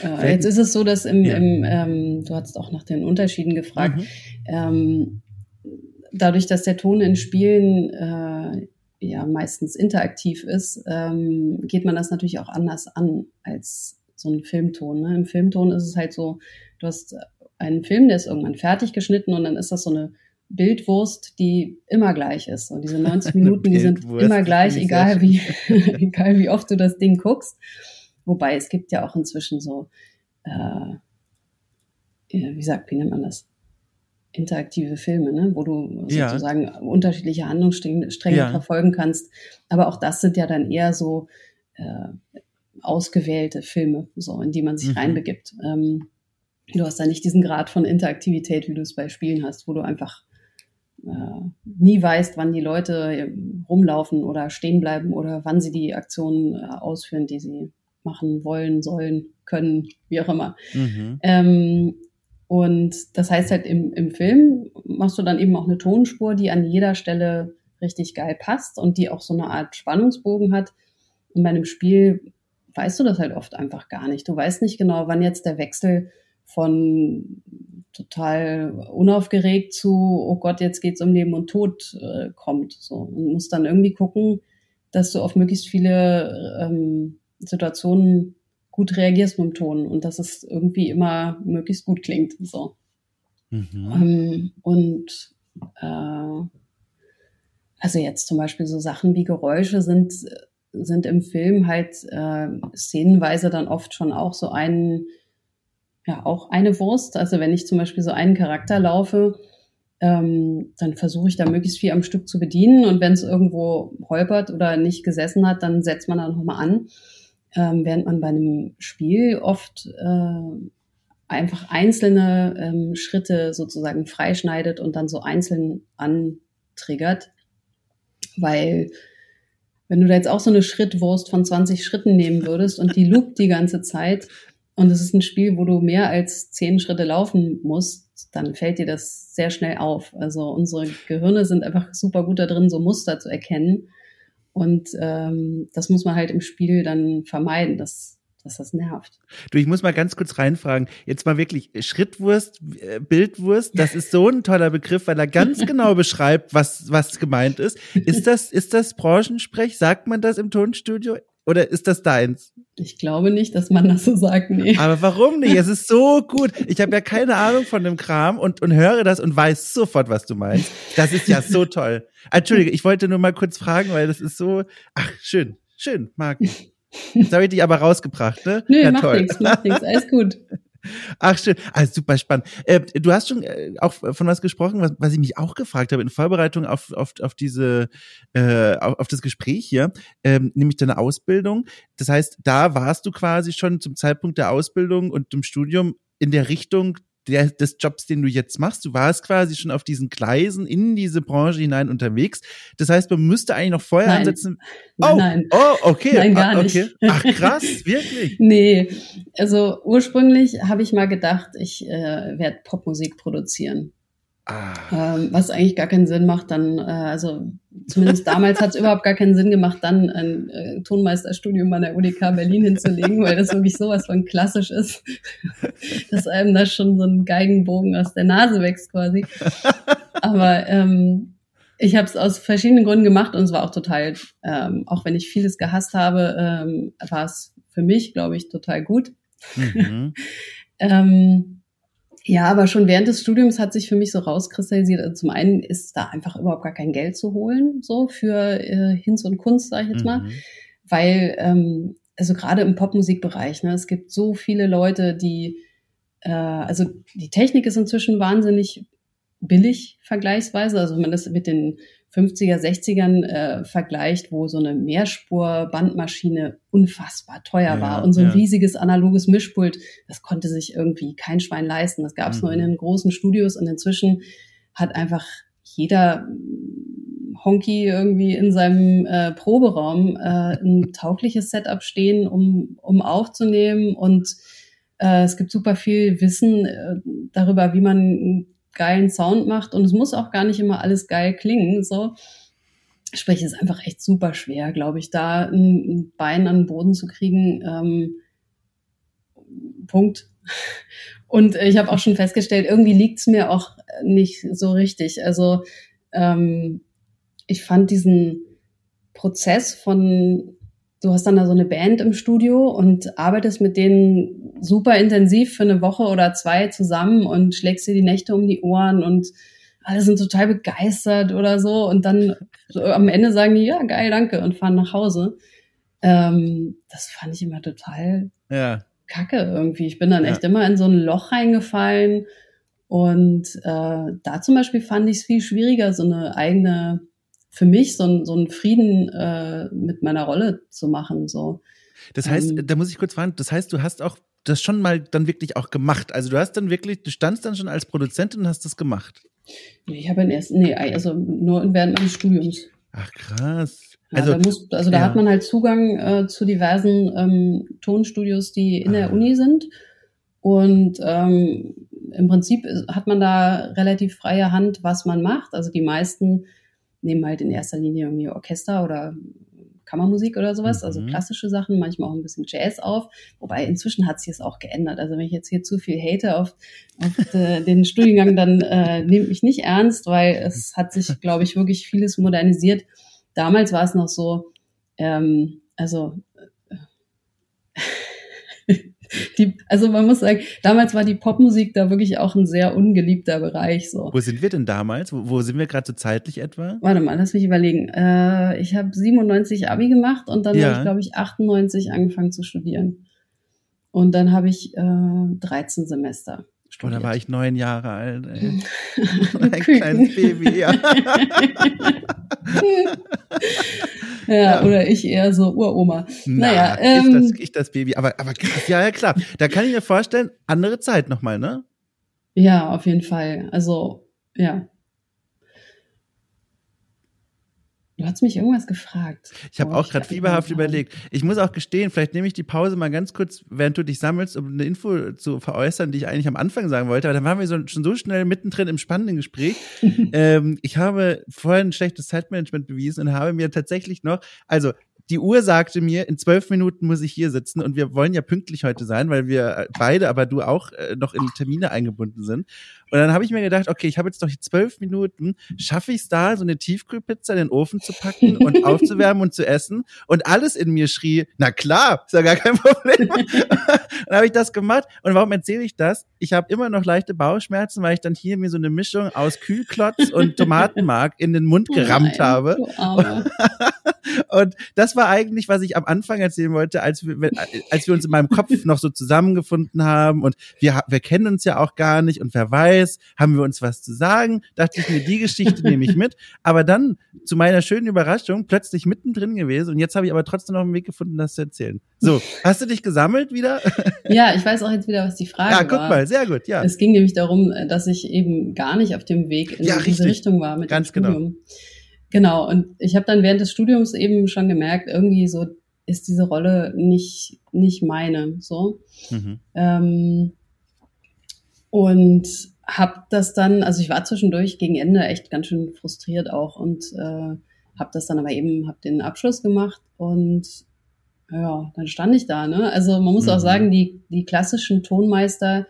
Äh, jetzt ist es so, dass im, ja. im ähm, du hast auch nach den Unterschieden gefragt, mhm. Dadurch, dass der Ton in Spielen äh, ja meistens interaktiv ist, ähm, geht man das natürlich auch anders an als so ein Filmton. Ne? Im Filmton ist es halt so, du hast einen Film, der ist irgendwann fertig geschnitten und dann ist das so eine Bildwurst, die immer gleich ist. Und diese *laughs* 90 Minuten, die sind immer gleich, egal wie, *laughs* egal wie oft du das Ding guckst. Wobei es gibt ja auch inzwischen so, äh, wie sagt, wie nennt man das? Interaktive Filme, ne? wo du ja. sozusagen unterschiedliche Handlungsstränge ja. verfolgen kannst. Aber auch das sind ja dann eher so äh, ausgewählte Filme, so in die man sich mhm. reinbegibt. Ähm, du hast da nicht diesen Grad von Interaktivität, wie du es bei Spielen hast, wo du einfach äh, nie weißt, wann die Leute äh, rumlaufen oder stehen bleiben oder wann sie die Aktionen äh, ausführen, die sie machen wollen, sollen, können, wie auch immer. Mhm. Ähm, und das heißt halt im, im Film machst du dann eben auch eine Tonspur, die an jeder Stelle richtig geil passt und die auch so eine Art Spannungsbogen hat. Und bei einem Spiel weißt du das halt oft einfach gar nicht. Du weißt nicht genau, wann jetzt der Wechsel von total unaufgeregt zu, oh Gott, jetzt geht's um Leben und Tod äh, kommt. So und musst dann irgendwie gucken, dass du auf möglichst viele ähm, Situationen gut reagierst mit dem Ton und dass es irgendwie immer möglichst gut klingt. So. Mhm. Ähm, und äh, also jetzt zum Beispiel so Sachen wie Geräusche sind, sind im Film halt äh, szenenweise dann oft schon auch so ein, ja, auch eine Wurst. Also wenn ich zum Beispiel so einen Charakter laufe, ähm, dann versuche ich da möglichst viel am Stück zu bedienen und wenn es irgendwo holpert oder nicht gesessen hat, dann setzt man da nochmal an ähm, während man bei einem Spiel oft äh, einfach einzelne ähm, Schritte sozusagen freischneidet und dann so einzeln antriggert. Weil wenn du da jetzt auch so eine Schrittwurst von 20 Schritten nehmen würdest und die *laughs* loopt die ganze Zeit und es ist ein Spiel, wo du mehr als zehn Schritte laufen musst, dann fällt dir das sehr schnell auf. Also unsere Gehirne sind einfach super gut da drin, so Muster zu erkennen. Und ähm, das muss man halt im Spiel dann vermeiden, dass, dass das nervt. Du, ich muss mal ganz kurz reinfragen. Jetzt mal wirklich Schrittwurst, äh, Bildwurst, das ist so ein toller Begriff, weil er ganz *laughs* genau beschreibt, was, was gemeint ist. Ist das, ist das Branchensprech? Sagt man das im Tonstudio? Oder ist das deins? Ich glaube nicht, dass man das so sagt, nee. Aber warum nicht? Es ist so gut. Ich habe ja keine Ahnung von dem Kram und, und höre das und weiß sofort, was du meinst. Das ist ja so toll. Entschuldige, ich wollte nur mal kurz fragen, weil das ist so, ach, schön, schön, mag ich. Jetzt habe ich dich aber rausgebracht, ne? Nö, ja, macht nichts, macht nichts, alles gut. *laughs* Ach schön, also super spannend. Äh, du hast schon äh, auch von was gesprochen, was, was ich mich auch gefragt habe in Vorbereitung auf, auf, auf diese äh, auf, auf das Gespräch hier, ähm, nämlich deine Ausbildung. Das heißt, da warst du quasi schon zum Zeitpunkt der Ausbildung und dem Studium in der Richtung der, des Jobs, den du jetzt machst. Du warst quasi schon auf diesen Gleisen in diese Branche hinein unterwegs. Das heißt, man müsste eigentlich noch vorher nein. ansetzen. Oh, nein. oh, okay. Nein, gar ah, okay. nicht. Ach, krass, wirklich? *laughs* nee. Also ursprünglich habe ich mal gedacht, ich äh, werde Popmusik produzieren. Ah. Ähm, was eigentlich gar keinen Sinn macht, dann, äh, also zumindest damals hat es *laughs* überhaupt gar keinen Sinn gemacht, dann ein äh, Tonmeisterstudium an der UDK Berlin hinzulegen, weil das wirklich sowas von klassisch ist, *laughs* dass einem da schon so ein Geigenbogen aus der Nase wächst quasi. Aber ähm, ich habe es aus verschiedenen Gründen gemacht und es war auch total, ähm, auch wenn ich vieles gehasst habe, ähm, war es für mich, glaube ich, total gut. Mhm. *laughs* ähm, Ja, aber schon während des Studiums hat sich für mich so rauskristallisiert. Also zum einen ist da einfach überhaupt gar kein Geld zu holen, so für äh, Hinz und Kunst, sage ich jetzt mal. Mhm. Weil, ähm, also gerade im Popmusikbereich, ne, es gibt so viele Leute, die, äh, also die Technik ist inzwischen wahnsinnig billig vergleichsweise. Also wenn man das mit den 50er, 60ern äh, vergleicht, wo so eine Mehrspur-Bandmaschine unfassbar teuer ja, war und so ein ja. riesiges analoges Mischpult, das konnte sich irgendwie kein Schwein leisten. Das gab es mhm. nur in den großen Studios und inzwischen hat einfach jeder Honky irgendwie in seinem äh, Proberaum äh, ein *laughs* taugliches Setup stehen, um, um aufzunehmen und äh, es gibt super viel Wissen äh, darüber, wie man geilen Sound macht und es muss auch gar nicht immer alles geil klingen. So. Sprich, es ist einfach echt super schwer, glaube ich, da ein, ein, Bein an den Boden zu kriegen. Ähm, Punkt. *laughs* Und ich habe auch schon festgestellt, irgendwie liegt es mir auch nicht so richtig. Also ähm, ich fand diesen Prozess von du hast dann da so eine Band im Studio und arbeitest mit denen super intensiv für eine Woche oder zwei zusammen und schlägst dir die Nächte um die Ohren und alle sind total begeistert oder so und dann am Ende sagen die, ja, geil, danke und fahren nach Hause. Ähm, das fand ich immer total ja. kacke irgendwie. Ich bin dann ja. echt immer in so ein Loch reingefallen und äh, da zum Beispiel fand ich es viel schwieriger, so eine eigene für mich so, ein, so einen Frieden äh, mit meiner Rolle zu machen. So. Das heißt, ähm, da muss ich kurz fragen, das heißt, du hast auch das schon mal dann wirklich auch gemacht. Also du hast dann wirklich, du standst dann schon als Produzentin und hast das gemacht. Nee, ich habe den ersten, nee, also nur während meines Studiums. Ach krass. Ja, also, da, muss, also da ja. hat man halt Zugang äh, zu diversen ähm, Tonstudios, die in ah. der Uni sind. Und ähm, im Prinzip hat man da relativ freie Hand, was man macht. Also die meisten nehmen halt in erster Linie irgendwie Orchester oder Kammermusik oder sowas, also mhm. also klassische Sachen, manchmal auch ein bisschen Jazz auf. Wobei inzwischen hat sich es auch geändert. Also wenn ich jetzt hier zu viel hate auf, auf de, den Studiengang, dann äh, nehmt mich nicht ernst, weil es hat sich, glaube ich, wirklich vieles modernisiert. Damals war es noch so, ähm, also die, also man muss sagen, damals war die Popmusik da wirklich auch ein sehr ungeliebter Bereich. So. Wo sind wir denn damals? Wo, wo sind wir gerade so zeitlich etwa? Warte mal, lass mich überlegen. Äh, ich habe 97 Abi gemacht und dann ja. habe ich, glaube ich, 98 angefangen zu studieren. Und dann habe ich äh, 13 Semester. Studiert. Oh, da war ich neun Jahre alt. Ey. *laughs* Ein kleines Baby, ja. *laughs* *laughs* *laughs* ja, ja, oder ich eher so Uroma. Na, naja, ähm, ich, das, ich das Baby. Aber, aber krass, ja, ja, klar. Da kann ich mir vorstellen, andere Zeit nochmal, ne? Ja, auf jeden Fall. Also, ja. Du hast mich irgendwas gefragt. Ich habe oh, auch gerade fieberhaft überlegt. Ich muss auch gestehen, vielleicht nehme ich die Pause mal ganz kurz, während du dich sammelst, um eine Info zu veräußern, die ich eigentlich am Anfang sagen wollte. Aber dann waren wir so, schon so schnell mittendrin im spannenden Gespräch. *laughs* ähm, ich habe vorhin ein schlechtes Zeitmanagement bewiesen und habe mir tatsächlich noch, also die Uhr sagte mir, in zwölf Minuten muss ich hier sitzen und wir wollen ja pünktlich heute sein, weil wir beide, aber du auch äh, noch in Termine eingebunden sind. Und dann habe ich mir gedacht, okay, ich habe jetzt doch zwölf Minuten, schaffe ich es da, so eine Tiefkühlpizza in den Ofen zu packen und *laughs* aufzuwärmen und zu essen? Und alles in mir schrie, na klar, ist ja gar kein *laughs* Problem. dann habe ich das gemacht. Und warum erzähle ich das? Ich habe immer noch leichte Bauchschmerzen, weil ich dann hier mir so eine Mischung aus Kühlklotz und *laughs* Tomatenmark in den Mund gerammt oh Nein, habe. Und das war eigentlich, was ich am Anfang erzählen wollte, als wir, als wir uns in meinem Kopf noch so zusammengefunden haben und wir, wir kennen uns ja auch gar nicht und wer weiß, haben wir uns was zu sagen, dachte ich mir, die Geschichte nehme ich mit. Aber dann zu meiner schönen Überraschung plötzlich mittendrin gewesen und jetzt habe ich aber trotzdem noch einen Weg gefunden, das zu erzählen. So, hast du dich gesammelt wieder? *laughs* Ja, ich weiß auch jetzt wieder, was die Frage war. Ja, guck mal, sehr gut, ja. Es ging nämlich darum, dass ich eben gar nicht auf dem Weg in ja, diese richtig. Richtung war mit Ganz dem genau. Studium. Genau. Genau, und ich habe dann während des Studiums eben schon gemerkt, irgendwie so ist diese Rolle nicht, nicht meine. So. Mhm. Ähm, und habe das dann, also ich war zwischendurch gegen Ende echt ganz schön frustriert auch und äh, habe das dann aber eben, habe den Abschluss gemacht und ja, dann stand ich da. Ne? Also man muss mhm. auch sagen, die, die klassischen Tonmeister,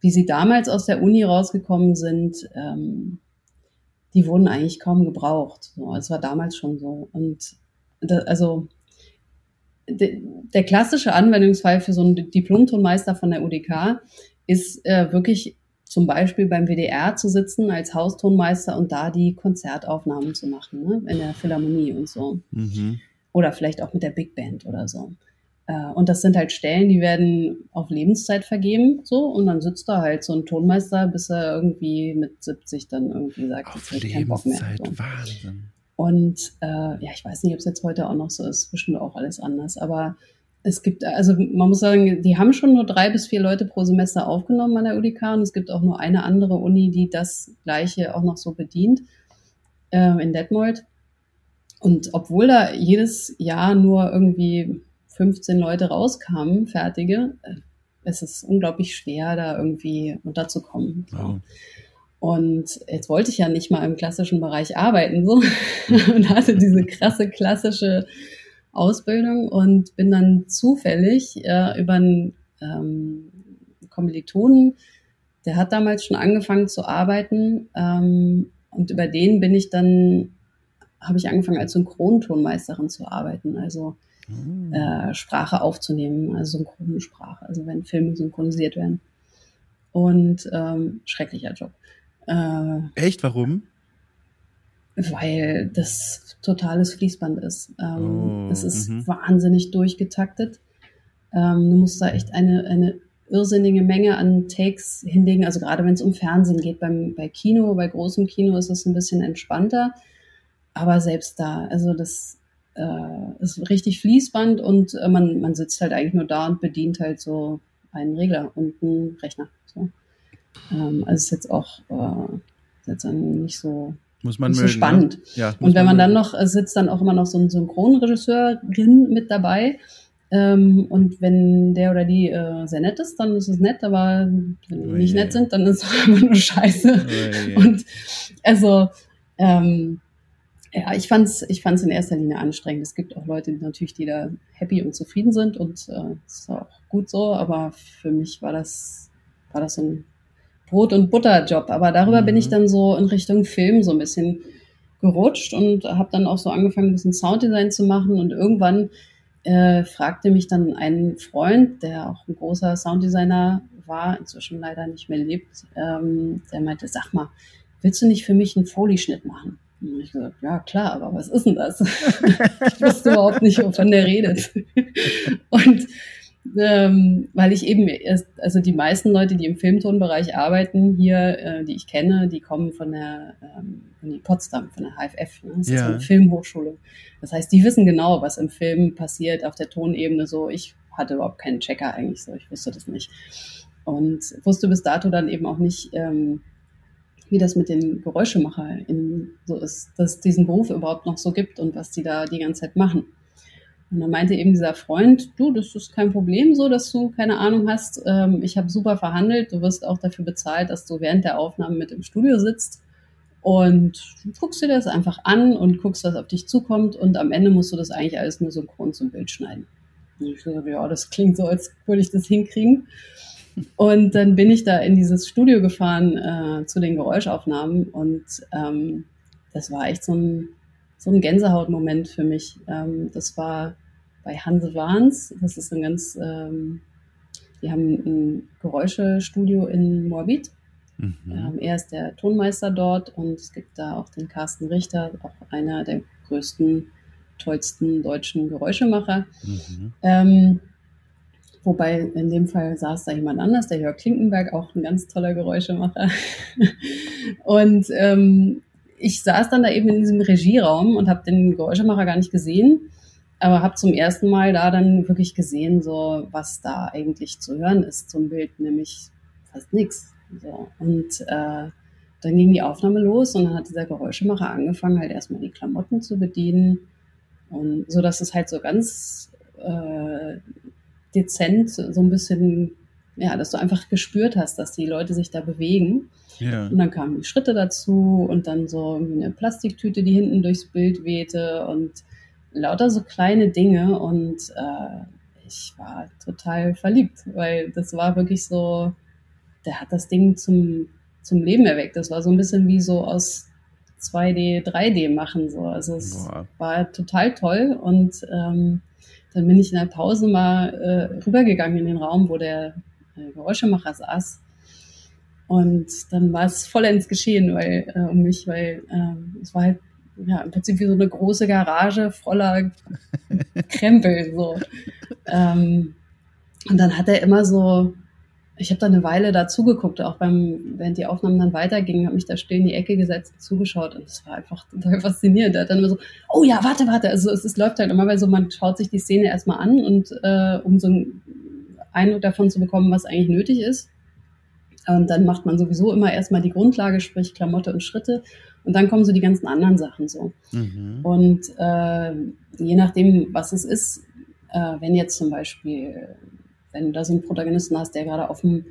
wie sie damals aus der Uni rausgekommen sind, ähm, die wurden eigentlich kaum gebraucht. So, es war damals schon so. Und da, also de, der klassische Anwendungsfall für so einen Diplom-Tonmeister von der UDK ist äh, wirklich zum Beispiel beim WDR zu sitzen als Haustonmeister und da die Konzertaufnahmen zu machen, ne? in der Philharmonie und so. Mhm. Oder vielleicht auch mit der Big Band oder so. Äh, und das sind halt Stellen, die werden auf Lebenszeit vergeben, so, und dann sitzt da halt so ein Tonmeister, bis er irgendwie mit 70 dann irgendwie sagt, auf jetzt keinen Bock mehr. So. Wahnsinn. Und äh, ja, ich weiß nicht, ob es jetzt heute auch noch so ist, bestimmt auch alles anders, aber es gibt, also man muss sagen, die haben schon nur drei bis vier Leute pro Semester aufgenommen an der UDK und es gibt auch nur eine andere Uni, die das gleiche auch noch so bedient, äh, in Detmold. Und obwohl da jedes Jahr nur irgendwie 15 Leute rauskamen, fertige, äh, es ist unglaublich schwer, da irgendwie unterzukommen. Wow. Und jetzt wollte ich ja nicht mal im klassischen Bereich arbeiten, so, *laughs* und hatte diese krasse klassische Ausbildung und bin dann zufällig äh, über einen ähm, Kommilitonen, der hat damals schon angefangen zu arbeiten ähm, und über den bin ich dann, habe ich angefangen als Synchrontonmeisterin zu arbeiten, also mhm. äh, Sprache aufzunehmen, also Synchronsprache, also wenn Filme synchronisiert werden. Und ähm, schrecklicher Job. Äh, Echt? Warum? Weil das totales Fließband ist. Ähm, oh, es ist -hmm. wahnsinnig durchgetaktet. Ähm, du musst da echt eine, eine irrsinnige Menge an Takes hinlegen. Also gerade wenn es um Fernsehen geht, beim, bei Kino, bei großem Kino ist es ein bisschen entspannter. Aber selbst da, also das äh, ist richtig Fließband und äh, man, man sitzt halt eigentlich nur da und bedient halt so einen Regler und einen Rechner. So. Ähm, also ist jetzt auch äh, jetzt nicht so muss man das mögen, so spannend. Ja, und wenn man, man dann noch äh, sitzt, dann auch immer noch so ein Synchronregisseurin mit dabei. Ähm, und wenn der oder die äh, sehr nett ist, dann ist es nett, aber wenn die oh nicht nett sind, dann ist es *laughs* einfach nur scheiße. Oh und also ähm, ja, ich fand's, ich fand's in erster Linie anstrengend. Es gibt auch Leute, die natürlich, die da happy und zufrieden sind und äh, ist auch gut so, aber für mich war das, war das so ein Brot- und Butterjob. Aber darüber mhm. bin ich mhm. dann so in Richtung Film so ein bisschen gerutscht und habe dann auch so angefangen, ein bisschen Sounddesign zu machen. Und irgendwann äh, fragte mich dann ein Freund, der auch ein großer Sounddesigner war, inzwischen leider nicht mehr lebt, ähm, der meinte, sag mal, willst du nicht für mich einen Foley-Schnitt machen? Und ich gesagt, ja klar, aber was ist denn das? *laughs* ich wusste überhaupt nicht, wovon der redet. *laughs* und ähm, weil ich eben, erst, also die meisten Leute, die im Filmtonbereich arbeiten hier, äh, die ich kenne, die kommen von der ähm, Uni Potsdam, von der HFF, ne? das ja. ist eine Filmhochschule. Das heißt, die wissen genau, was im Film passiert auf der Tonebene so. Ich hatte überhaupt keinen Checker eigentlich so, ich wusste das nicht. Und wusste bis dato dann eben auch nicht, ähm, wie das mit den GeräuschemacherInnen so ist, dass es diesen Beruf überhaupt noch so gibt und was die da die ganze Zeit machen. Und dann meinte eben dieser Freund, du, das ist kein Problem so, dass du keine Ahnung hast. Ähm, ich habe super verhandelt. Du wirst auch dafür bezahlt, dass du während der Aufnahme mit im Studio sitzt und guckst dir das einfach an und guckst, was auf dich zukommt. Und am Ende musst du das eigentlich alles nur synchron zum Bild schneiden. Und ich dachte, ja, das klingt so, als würde ich das hinkriegen. Und dann bin ich da in dieses Studio gefahren äh, zu den Geräuschaufnahmen und ähm, das war echt so ein so ein Gänsehautmoment für mich. Ähm, das war bei Hanse Wahns. Das ist ein ganz, ähm, die haben ein Geräuschestudio in Moabit. Mhm. Ähm, er ist der Tonmeister dort und es gibt da auch den Carsten Richter, auch einer der größten, tollsten deutschen Geräuschemacher. Mhm. Ähm, wobei in dem Fall saß da jemand anders, der Jörg Klinkenberg, auch ein ganz toller Geräuschemacher. *laughs* und ähm, ich saß dann da eben in diesem Regieraum und habe den Geräuschemacher gar nicht gesehen, aber habe zum ersten Mal da dann wirklich gesehen, so was da eigentlich zu hören ist zum Bild, nämlich fast nichts. So. Und äh, dann ging die Aufnahme los und dann hat dieser Geräuschemacher angefangen, halt erstmal die Klamotten zu bedienen. Und so dass es halt so ganz äh, dezent, so ein bisschen, ja, dass du einfach gespürt hast, dass die Leute sich da bewegen. Ja. Und dann kamen die Schritte dazu und dann so eine Plastiktüte, die hinten durchs Bild wehte und lauter so kleine Dinge und äh, ich war total verliebt, weil das war wirklich so, der hat das Ding zum, zum Leben erweckt. Das war so ein bisschen wie so aus 2D, 3D machen. So. Also es Boah. war total toll und ähm, dann bin ich in der Pause mal äh, rübergegangen in den Raum, wo der äh, Geräuschemacher saß Und dann war es vollends geschehen, weil äh, um mich, weil äh, es war halt ja im Prinzip wie so eine große Garage voller *laughs* Krempel so. Ähm, und dann hat er immer so ich habe da eine Weile da zugeguckt, auch beim, während die Aufnahmen dann weitergingen, habe mich da still in die Ecke gesetzt und zugeschaut und es war einfach total *laughs* faszinierend. Er hat dann immer so, oh ja, warte, warte, also es, es läuft halt immer, weil so man schaut sich die Szene erstmal an und äh, um so einen Eindruck davon zu bekommen, was eigentlich nötig ist. Und dann macht man sowieso immer erstmal die Grundlage, sprich Klamotte und Schritte. Und dann kommen so die ganzen anderen Sachen so. Mhm. Und äh, je nachdem, was es ist, äh, wenn jetzt zum Beispiel wenn du da so einen Protagonisten hast, der gerade auf dem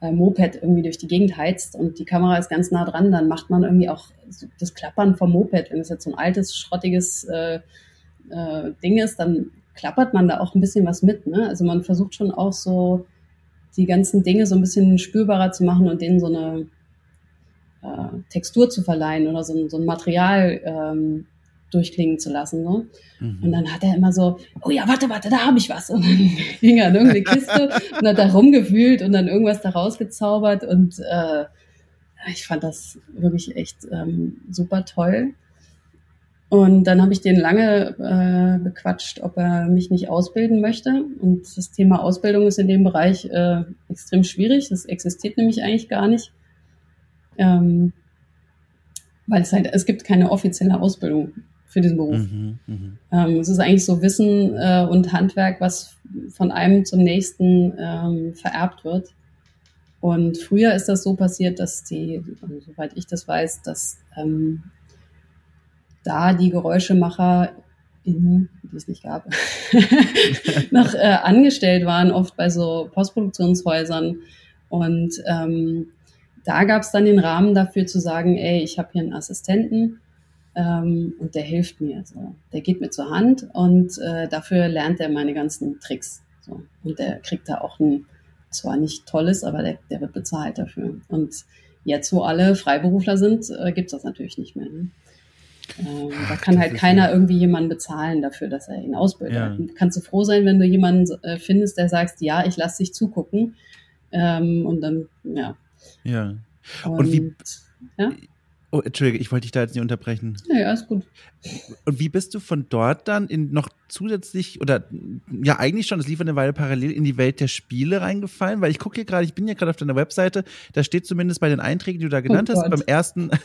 äh, Moped irgendwie durch die Gegend heizt und die Kamera ist ganz nah dran, dann macht man irgendwie auch so das Klappern vom Moped. Wenn es jetzt so ein altes, schrottiges äh, äh, Ding ist, dann klappert man da auch ein bisschen was mit. Ne? Also man versucht schon auch so die ganzen Dinge so ein bisschen spürbarer zu machen und denen so eine äh, Textur zu verleihen oder so, so ein Material ähm, durchklingen zu lassen. Ne? Mhm. Und dann hat er immer so, oh ja, warte, warte, da habe ich was. Und dann *laughs* ging er in irgendeine Kiste *laughs* und hat da rumgewühlt und dann irgendwas da rausgezaubert. Und äh, ich fand das wirklich echt ähm, super toll. Und dann habe ich den lange äh, bequatscht, ob er mich nicht ausbilden möchte. Und das Thema Ausbildung ist in dem Bereich äh, extrem schwierig. Das existiert nämlich eigentlich gar nicht. Ähm, weil es halt, es gibt keine offizielle Ausbildung für diesen Beruf. Mhm, mh. ähm, es ist eigentlich so Wissen äh, und Handwerk, was von einem zum nächsten ähm, vererbt wird. Und früher ist das so passiert, dass die, also soweit ich das weiß, dass ähm, da die Geräuschemacher in, die es nicht gab, *laughs* noch äh, angestellt waren, oft bei so Postproduktionshäusern. Und ähm, da gab es dann den Rahmen dafür zu sagen, ey, ich habe hier einen Assistenten, ähm, und der hilft mir. So. Der geht mir zur Hand und äh, dafür lernt er meine ganzen Tricks. So. Und der kriegt da auch ein, zwar nicht tolles, aber der, der wird bezahlt dafür. Und jetzt, wo alle Freiberufler sind, äh, gibt's das natürlich nicht mehr. Ne? Ähm, da kann halt keiner irgendwie jemanden bezahlen dafür, dass er ihn ausbildet. Ja. Kannst du froh sein, wenn du jemanden äh, findest, der sagt, ja, ich lasse dich zugucken. Ähm, und dann, ja. Ja. Und, und wie, ja? Oh, Entschuldige, ich wollte dich da jetzt nicht unterbrechen. Ja, ja, ist gut. Und wie bist du von dort dann in noch zusätzlich oder ja eigentlich schon, das lief eine Weile parallel in die Welt der Spiele reingefallen? Weil ich gucke hier gerade, ich bin ja gerade auf deiner Webseite, da steht zumindest bei den Einträgen, die du da genannt oh hast, beim ersten. *laughs* *laughs*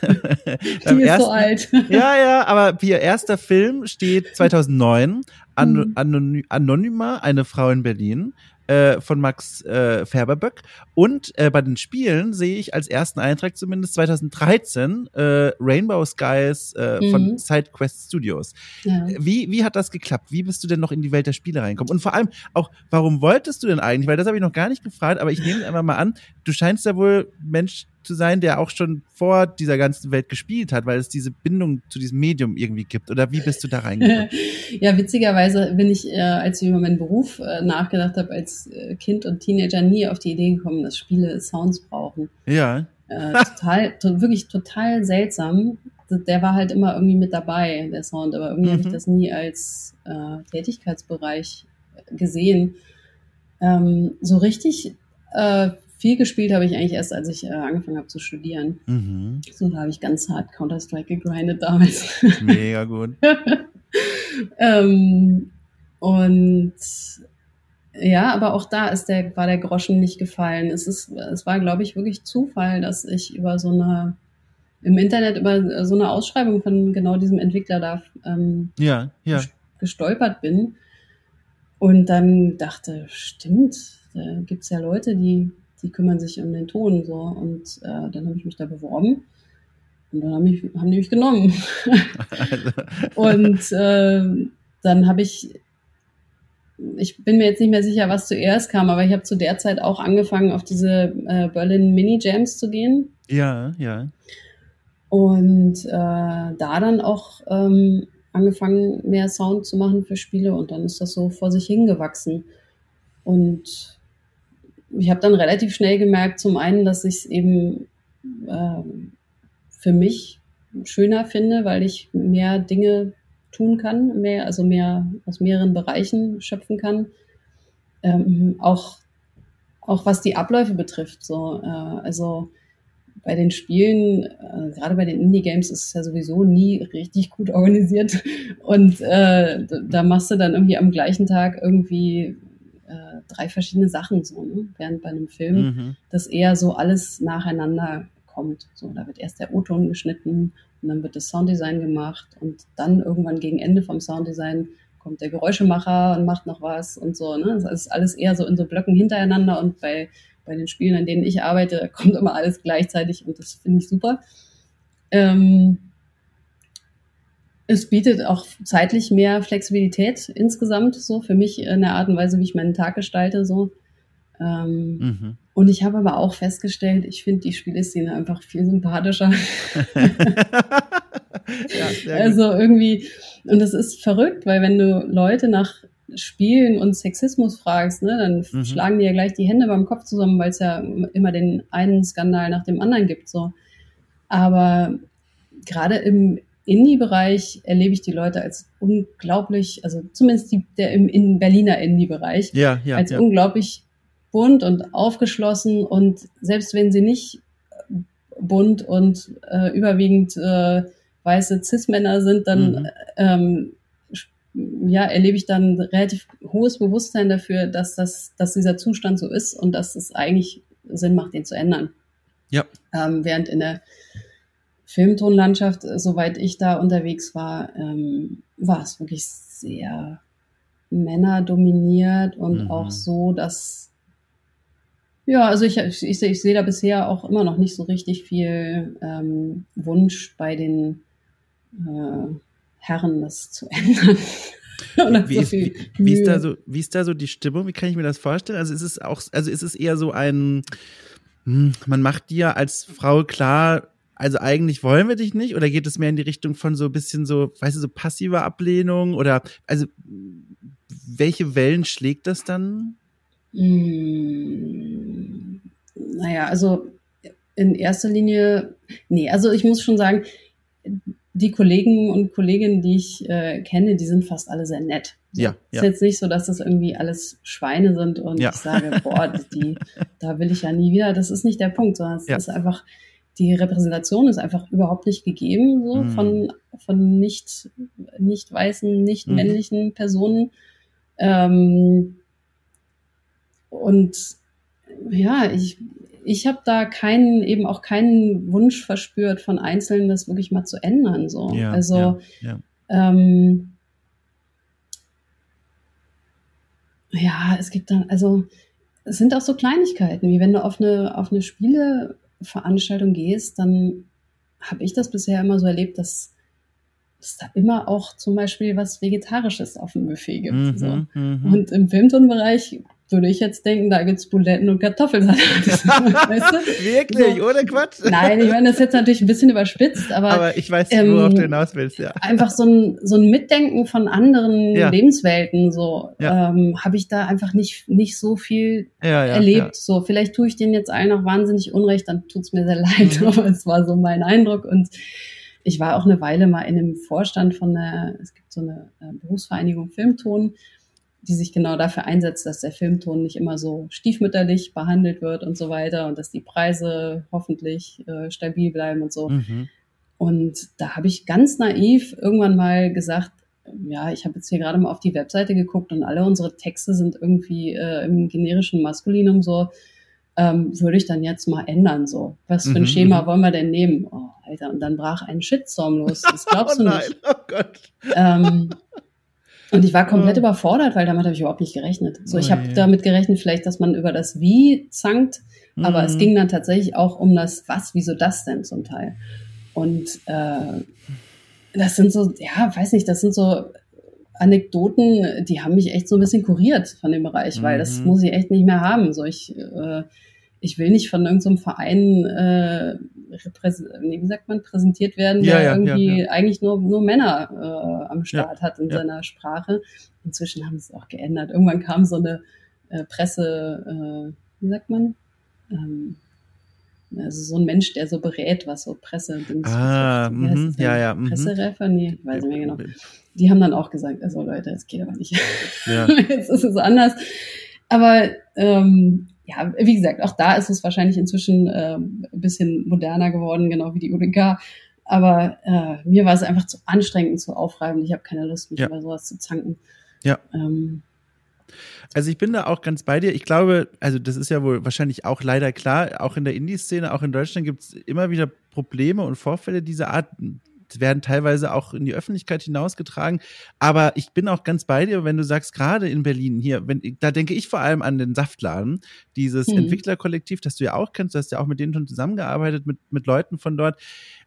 beim die ist ersten, so alt. *laughs* ja, ja, aber ihr erster Film steht 2009, An mhm. Anonyma, eine Frau in Berlin äh, von Max äh, Färberböck. Und äh, bei den Spielen sehe ich als ersten Eintrag zumindest 2013 äh, Rainbow Skies äh, mhm. von SideQuest Studios. Ja. Wie, wie hat das geklappt? Wie bist du denn noch in die Welt der Spiele reingekommen? Und vor allem auch, warum wolltest du denn eigentlich? Weil das habe ich noch gar nicht gefragt, aber ich nehme es einfach mal an, du scheinst ja wohl Mensch zu sein, der auch schon vor dieser ganzen Welt gespielt hat, weil es diese Bindung zu diesem Medium irgendwie gibt? Oder wie bist du da reingekommen? *laughs* ja, witzigerweise bin ich, äh, als ich über meinen Beruf äh, nachgedacht habe, als äh, Kind und Teenager nie auf die Idee gekommen, dass Spiele Sounds brauchen. Ja. Äh, total, *laughs* to wirklich total seltsam. Der war halt immer irgendwie mit dabei, der Sound, aber irgendwie mhm. habe ich das nie als äh, Tätigkeitsbereich gesehen. Ähm, so richtig äh, viel gespielt habe ich eigentlich erst, als ich äh, angefangen habe zu studieren. Mhm. So, da habe ich ganz hart Counter-Strike gegrindet damals. *laughs* Mega gut. ähm, und ja, aber auch da ist der, war der Groschen nicht gefallen. Es ist, es war, glaube ich, wirklich Zufall, dass ich über so eine, im Internet über so eine Ausschreibung von genau diesem Entwickler da ähm, ja, ja. gestolpert bin. Und dann dachte, stimmt, da gibt es ja Leute, die die kümmern sich um den Ton so und äh, dann habe ich mich da beworben und dann haben, ich, haben die mich genommen *laughs* und äh, dann habe ich ich bin mir jetzt nicht mehr sicher, was zuerst kam, aber ich habe zu der Zeit auch angefangen, auf diese äh, Berlin Mini Jams zu gehen. Ja, ja. Und äh, da dann auch ähm, angefangen, mehr Sound zu machen für Spiele und dann ist das so vor sich hingewachsen. Und ich habe dann relativ schnell gemerkt, zum einen, dass ich es eben äh, für mich schöner finde, weil ich mehr Dinge tun kann, mehr, also mehr aus mehreren Bereichen schöpfen kann. Ähm, auch, auch was die Abläufe betrifft. So, äh, also bei den Spielen, äh, gerade bei den Indie-Games, ist es ja sowieso nie richtig gut organisiert. *laughs* Und äh, da machst du dann irgendwie am gleichen Tag irgendwie drei verschiedene Sachen so, ne? während bei einem Film mhm. das eher so alles nacheinander kommt. So, da wird erst der O-Ton geschnitten und dann wird das Sounddesign gemacht und dann irgendwann gegen Ende vom Sounddesign kommt der Geräuschemacher und macht noch was und so. Ne? Das ist alles eher so in so Blöcken hintereinander und bei, bei den Spielen, an denen ich arbeite, *laughs* kommt immer alles gleichzeitig und das finde ich super. Ähm, es bietet auch zeitlich mehr Flexibilität insgesamt, so für mich in der Art und Weise, wie ich meinen Tag gestalte, so. Ähm, mhm. Und ich habe aber auch festgestellt, ich finde die Spieleszene einfach viel sympathischer. *laughs* ja, also irgendwie, und das ist verrückt, weil wenn du Leute nach Spielen und Sexismus fragst, ne, dann mhm. schlagen die ja gleich die Hände beim Kopf zusammen, weil es ja immer den einen Skandal nach dem anderen gibt. So. Aber gerade im Indie-Bereich erlebe ich die Leute als unglaublich, also zumindest die, der im in Berliner Indie-Bereich, ja, ja, als ja. unglaublich bunt und aufgeschlossen und selbst wenn sie nicht bunt und äh, überwiegend äh, weiße Cis-Männer sind, dann mhm. ähm, ja, erlebe ich dann relativ hohes Bewusstsein dafür, dass das, dass dieser Zustand so ist und dass es eigentlich Sinn macht, den zu ändern. Ja. Ähm, während in der Filmtonlandschaft, soweit ich da unterwegs war, ähm, war es wirklich sehr männerdominiert und mhm. auch so, dass ja, also ich, ich, ich, ich sehe da bisher auch immer noch nicht so richtig viel ähm, Wunsch bei den äh, Herren, das zu *laughs* ändern. wie, so ist, wie, wie, ist da so, wie ist da so die Stimmung? Wie kann ich mir das vorstellen? Also ist es auch, also ist es eher so ein, hm, man macht dir als Frau klar, also eigentlich wollen wir dich nicht, oder geht es mehr in die Richtung von so ein bisschen so, weißt du, so passiver Ablehnung oder also welche Wellen schlägt das dann? Hm, naja, also in erster Linie, nee, also ich muss schon sagen, die Kollegen und Kolleginnen, die ich äh, kenne, die sind fast alle sehr nett. Ja, ja. Ist jetzt nicht so, dass das irgendwie alles Schweine sind und ja. ich sage, boah, die, da will ich ja nie wieder. Das ist nicht der Punkt, sondern es ja. ist einfach, die Repräsentation ist einfach überhaupt nicht gegeben, so mhm. von, von nicht, nicht weißen, nicht mhm. männlichen Personen. Ähm, und ja, ich, ich habe da keinen, eben auch keinen Wunsch verspürt von Einzelnen, das wirklich mal zu ändern. So. Ja, also ja, ja. Ähm, ja, es gibt dann, also es sind auch so Kleinigkeiten, wie wenn du auf eine, auf eine Spieleveranstaltung gehst, dann habe ich das bisher immer so erlebt, dass es da immer auch zum Beispiel was Vegetarisches auf dem Buffet gibt. Mhm, so. Mhm. Und im Filmtonbereich würde ich jetzt denken, da gibt's Buletten und Kartoffelsalat. *laughs* weißt du? Wirklich, so. ohne Quatsch? Nein, ich meine, das ist jetzt natürlich ein bisschen überspitzt, aber. Aber ich weiß, ähm, worauf du hinaus willst, ja. Einfach so ein, so ein Mitdenken von anderen ja. Lebenswelten, so, ja. ähm, habe ich da einfach nicht, nicht so viel ja, erlebt. So, vielleicht tue ich denen jetzt allen noch wahnsinnig Unrecht, dann tut's mir sehr leid, mhm. aber es war so mein Eindruck und ich war auch eine Weile mal in einem Vorstand von der, es gibt so eine äh, Berufsvereinigung Filmton die sich genau dafür einsetzt, dass der Filmton nicht immer so stiefmütterlich behandelt wird und so weiter und dass die Preise hoffentlich äh, stabil bleiben und so. Mhm. Und da habe ich ganz naiv irgendwann mal gesagt, ja, ich habe jetzt hier gerade mal auf die Webseite geguckt und alle unsere Texte sind irgendwie äh, im generischen Maskulinum so, ähm, würde ich dann jetzt mal ändern so. Was für ein mhm. Schema wollen wir denn nehmen? Oh, Alter, und dann brach ein Shitstorm los. Das glaubst *laughs* oh du nicht. Oh Gott. Ähm, und ich war komplett oh. überfordert, weil damit habe ich überhaupt nicht gerechnet. So, ich habe damit gerechnet, vielleicht, dass man über das Wie zankt, mhm. aber es mhm. ging dann tatsächlich auch um das Was, wieso das denn zum Teil. Und äh, das sind so, ja, weiß nicht, das sind so Anekdoten, die haben mich echt so ein bisschen kuriert von dem Bereich, weil das mhm. muss ich echt nicht mehr haben. So, ich äh, ich will nicht von irgendeinem so Verein, äh, nee, wie sagt man, präsentiert werden, der ja, ja, irgendwie ja, eigentlich nur, nur Männer äh, am Start hat in seiner Sprache. Inzwischen haben sie es auch geändert. Irgendwann kam so eine äh, Presse, äh, wie sagt man? Ähm, also so ein Mensch, der so berät, was so Presse ah, mh, ja, ja, mhm. Presserefer, nee, weiß ich nicht mehr genau. Die haben dann auch gesagt, also Leute, es geht aber nicht. Ja. *laughs* Jetzt ist es anders. Aber ähm, ja, wie gesagt, auch da ist es wahrscheinlich inzwischen äh, ein bisschen moderner geworden, genau wie die UDK. Aber äh, mir war es einfach zu anstrengend zu aufreibend. Ich habe keine Lust, mich ja. über sowas zu zanken. Ja. Ähm, also ich bin da auch ganz bei dir. Ich glaube, also das ist ja wohl wahrscheinlich auch leider klar, auch in der Indie-Szene, auch in Deutschland gibt es immer wieder Probleme und Vorfälle dieser Art werden teilweise auch in die Öffentlichkeit hinausgetragen. Aber ich bin auch ganz bei dir, wenn du sagst, gerade in Berlin hier, wenn, da denke ich vor allem an den Saftladen, dieses mhm. Entwicklerkollektiv, das du ja auch kennst, du hast ja auch mit denen schon zusammengearbeitet, mit, mit Leuten von dort.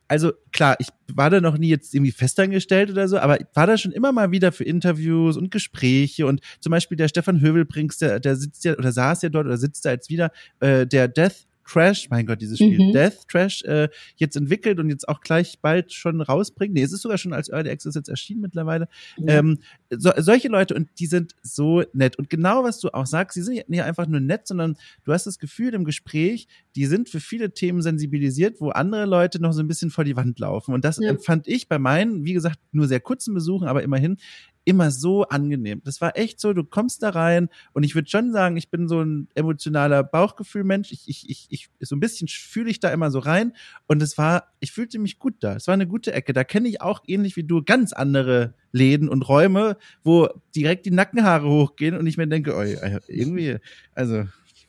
Also klar, ich war da noch nie jetzt irgendwie festangestellt oder so, aber war da schon immer mal wieder für Interviews und Gespräche und zum Beispiel der Stefan Hövelbrings, der, der sitzt ja oder saß ja dort oder sitzt da jetzt wieder, äh, der Death Trash, mein Gott, dieses Spiel, mhm. Death Trash, äh, jetzt entwickelt und jetzt auch gleich bald schon rausbringt. Nee, es ist sogar schon als Early Access jetzt erschienen mittlerweile. Ja. Ähm, so, solche Leute und die sind so nett. Und genau was du auch sagst, die sind nicht einfach nur nett, sondern du hast das Gefühl im Gespräch, die sind für viele Themen sensibilisiert, wo andere Leute noch so ein bisschen vor die Wand laufen. Und das ja. empfand ich bei meinen, wie gesagt, nur sehr kurzen Besuchen, aber immerhin immer so angenehm. Das war echt so, du kommst da rein und ich würde schon sagen, ich bin so ein emotionaler Bauchgefühlmensch. Ich, ich, ich, ich, so ein bisschen fühle ich da immer so rein und es war, ich fühlte mich gut da. Es war eine gute Ecke. Da kenne ich auch ähnlich wie du ganz andere Läden und Räume, wo direkt die Nackenhaare hochgehen und ich mir denke, oh, irgendwie, also,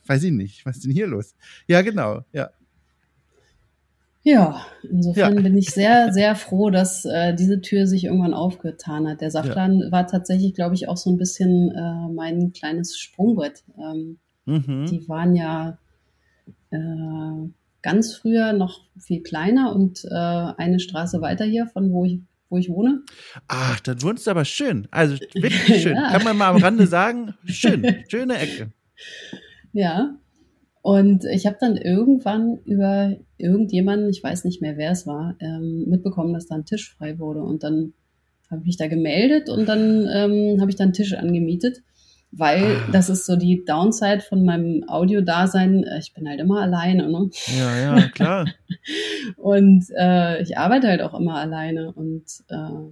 weiß ich nicht, was ist denn hier los? Ja, genau, ja. Ja, insofern ja. bin ich sehr, sehr froh, dass äh, diese Tür sich irgendwann aufgetan hat. Der Saftladen ja. war tatsächlich, glaube ich, auch so ein bisschen äh, mein kleines Sprungbrett. Ähm, mhm. Die waren ja äh, ganz früher noch viel kleiner und äh, eine Straße weiter hier, von wo ich wo ich wohne. Ach, dann wohnst du aber schön. Also *laughs* wirklich schön. ja. Kann man mal am Rande sagen, schön, schöne Ecke. Ja, und ich habe dann irgendwann über irgendjemanden, ich weiß nicht mehr, wer es war, ähm, mitbekommen, dass da ein Tisch frei wurde. Und dann habe ich mich da gemeldet und dann ähm, habe ich da einen Tisch angemietet, weil ah. das ist so die Downside von meinem Audio-Dasein. Ich bin halt immer alleine. Ne? Ja, ja, *laughs* klar. und äh, ich arbeite halt auch immer alleine und äh,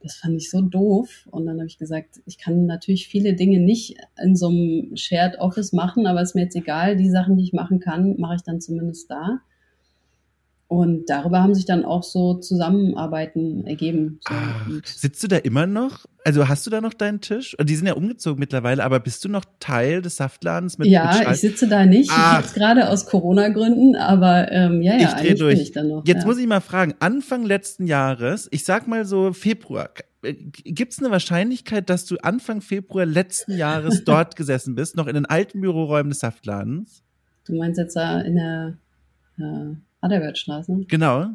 das fand ich so doof. Und dann habe ich gesagt, ich kann natürlich viele Dinge nicht in so einem Shared Office machen, aber ist mir jetzt egal. Die Sachen, die ich machen kann, mache ich dann zumindest da. Und darüber haben sich dann auch so Zusammenarbeiten ergeben. So. Ach, sitzt du da immer noch? Also hast du da noch deinen Tisch? Die sind ja umgezogen mittlerweile, aber bist du noch Teil des Saftladens mit Ja, mit ich sitze da nicht. Ach. Ich gerade aus Corona-Gründen, aber ähm, ja, ja, ich eigentlich durch. bin ich dann noch. Jetzt ja. muss ich mal fragen, Anfang letzten Jahres, ich sag mal so Februar, äh, gibt es eine Wahrscheinlichkeit, dass du Anfang Februar letzten Jahres *laughs* dort gesessen bist, noch in den alten Büroräumen des Saftladens? Du meinst jetzt da in der äh Adelbertstraße? Genau.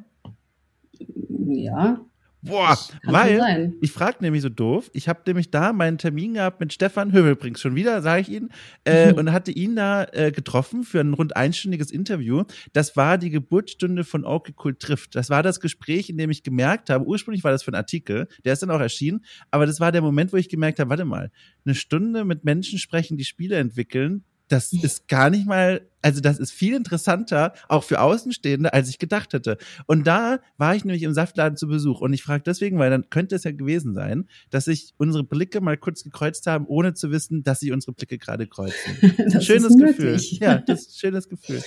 Ja. Boah, weil ich frage nämlich so doof, ich habe nämlich da meinen Termin gehabt mit Stefan Hövelbrings, schon wieder, sage ich ihn, äh, mhm. und hatte ihn da äh, getroffen für ein rund einstündiges Interview. Das war die Geburtsstunde von Okay Cool trifft. Das war das Gespräch, in dem ich gemerkt habe, ursprünglich war das für ein Artikel, der ist dann auch erschienen, aber das war der Moment, wo ich gemerkt habe, warte mal, eine Stunde mit Menschen sprechen, die Spiele entwickeln, das ist gar nicht mal, also das ist viel interessanter, auch für Außenstehende, als ich gedacht hätte. Und da war ich nämlich im Saftladen zu Besuch und ich frage deswegen, weil dann könnte es ja gewesen sein, dass sich unsere Blicke mal kurz gekreuzt haben, ohne zu wissen, dass sich unsere Blicke gerade kreuzen. *laughs* schönes Gefühl. Ja, das ist ein schönes Gefühl.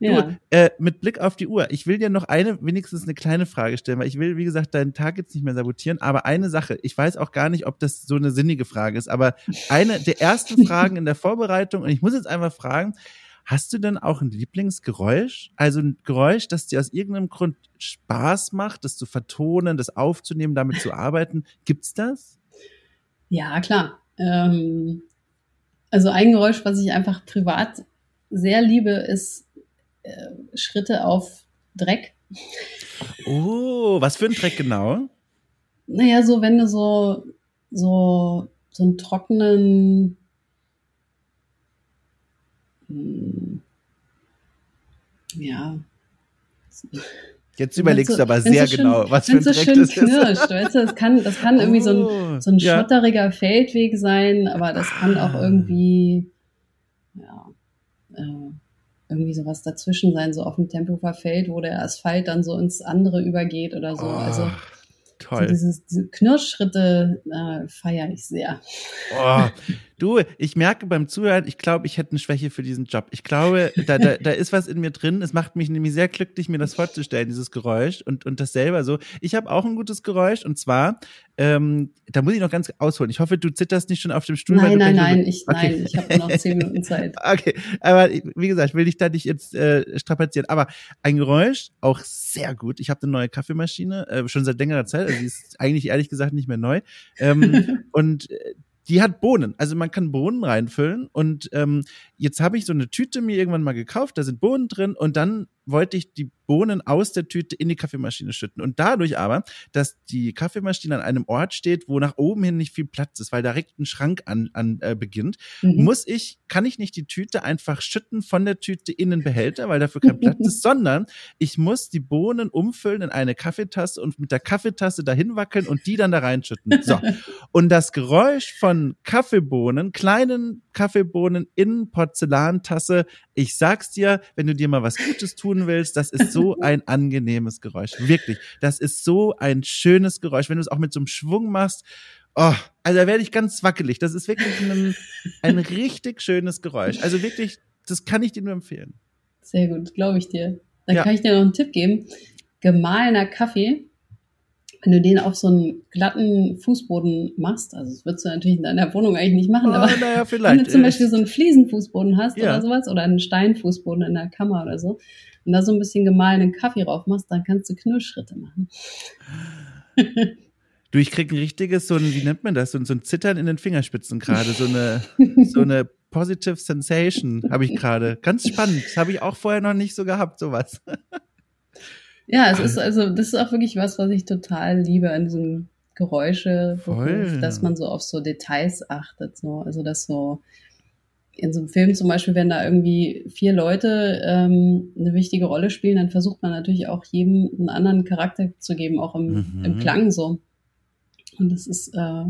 Ja. Du, äh, mit Blick auf die Uhr, ich will dir noch eine, wenigstens eine kleine Frage stellen, weil ich will, wie gesagt, deinen Tag jetzt nicht mehr sabotieren, aber eine Sache, ich weiß auch gar nicht, ob das so eine sinnige Frage ist, aber eine der ersten *laughs* Fragen in der Vorbereitung, und ich muss jetzt einmal fragen, hast du denn auch ein Lieblingsgeräusch? Also ein Geräusch, das dir aus irgendeinem Grund Spaß macht, das zu vertonen, das aufzunehmen, damit zu arbeiten? Gibt's das? Ja, klar. Ähm, also ein Geräusch, was ich einfach privat sehr liebe, ist äh, Schritte auf Dreck. Oh, was für ein Dreck genau? Naja, so wenn du so, so, so einen trockenen, hm, ja. Jetzt überlegst du aber sehr so genau, schön, was für ein so Dreck schön das knirscht, ist. Weißt du, das kann, das kann irgendwie so ein, oh, so ein ja. schotteriger Feldweg sein, aber das kann auch ah. irgendwie, ja, äh, irgendwie sowas dazwischen sein, so auf dem Tempelhofer Feld, wo der Asphalt dann so ins andere übergeht oder so. Oh, also Toll. So dieses, diese Knirschschritte äh, feiere ich sehr. Oh, *laughs* du, ich merke beim Zuhören, ich glaube, ich hätte eine Schwäche für diesen Job. Ich glaube, da, da, da ist was in mir drin. Es macht mich nämlich sehr glücklich, mir das vorzustellen, dieses Geräusch und, und das selber so. Ich habe auch ein gutes Geräusch und zwar, ähm, da muss ich noch ganz ausholen. Ich hoffe, du zitterst nicht schon auf dem Stuhl. Nein, nein, nein, ich, okay. nein, ich habe noch zehn Minuten Zeit. *laughs* okay, aber wie gesagt, will ich da nicht jetzt äh, strapazieren. Aber ein Geräusch, auch sehr gut. Ich habe eine neue Kaffeemaschine, äh, schon seit längerer Zeit. Also die ist eigentlich ehrlich gesagt nicht mehr neu. Ähm, *laughs* und äh, die hat Bohnen. Also man kann Bohnen reinfüllen. Und ähm, jetzt habe ich so eine Tüte mir irgendwann mal gekauft, da sind Bohnen drin und dann wollte ich die Bohnen aus der Tüte in die Kaffeemaschine schütten. Und dadurch aber, dass die Kaffeemaschine an einem Ort steht, wo nach oben hin nicht viel Platz ist, weil direkt ein Schrank an, an äh, beginnt, mhm. muss ich, kann ich nicht die Tüte einfach schütten von der Tüte in den Behälter, weil dafür kein Platz ist, *laughs* sondern ich muss die Bohnen umfüllen in eine Kaffeetasse und mit der Kaffeetasse dahin wackeln und die dann da reinschütten. So. *laughs* Und das Geräusch von Kaffeebohnen, kleinen Kaffeebohnen in Porzellantasse, ich sag's dir, wenn du dir mal was Gutes tun willst, das ist so *laughs* ein angenehmes Geräusch. Wirklich. Das ist so ein schönes Geräusch. Wenn du es auch mit so einem Schwung machst, oh, also da werde ich ganz wackelig. Das ist wirklich ein, ein richtig schönes Geräusch. Also wirklich, das kann ich dir nur empfehlen. Sehr gut, glaube ich dir. Dann ja. kann ich dir noch einen Tipp geben. Gemahlener Kaffee wenn du den auf so einen glatten Fußboden machst, also das würdest du natürlich in deiner Wohnung eigentlich nicht machen, oh, aber naja, *laughs* wenn du zum Beispiel so einen Fliesenfußboden hast ja. oder sowas oder einen Steinfußboden in der Kammer oder so und da so ein bisschen gemahlenen Kaffee drauf machst, dann kannst du Knirschschritte machen. Du, ich krieg ein richtiges, so ein, wie nennt man das, so ein, so ein Zittern in den Fingerspitzen gerade, so eine, *laughs* so eine Positive Sensation habe ich gerade. Ganz spannend. Das habe ich auch vorher noch nicht so gehabt, sowas. Ja, es ist also, das ist auch wirklich was, was ich total liebe an diesem Geräusche, dass man so auf so Details achtet, so, also dass so in so einem Film zum Beispiel, wenn da irgendwie vier Leute ähm, eine wichtige Rolle spielen, dann versucht man natürlich auch jedem einen anderen Charakter zu geben, auch im, mhm. im Klang so. Und das ist äh,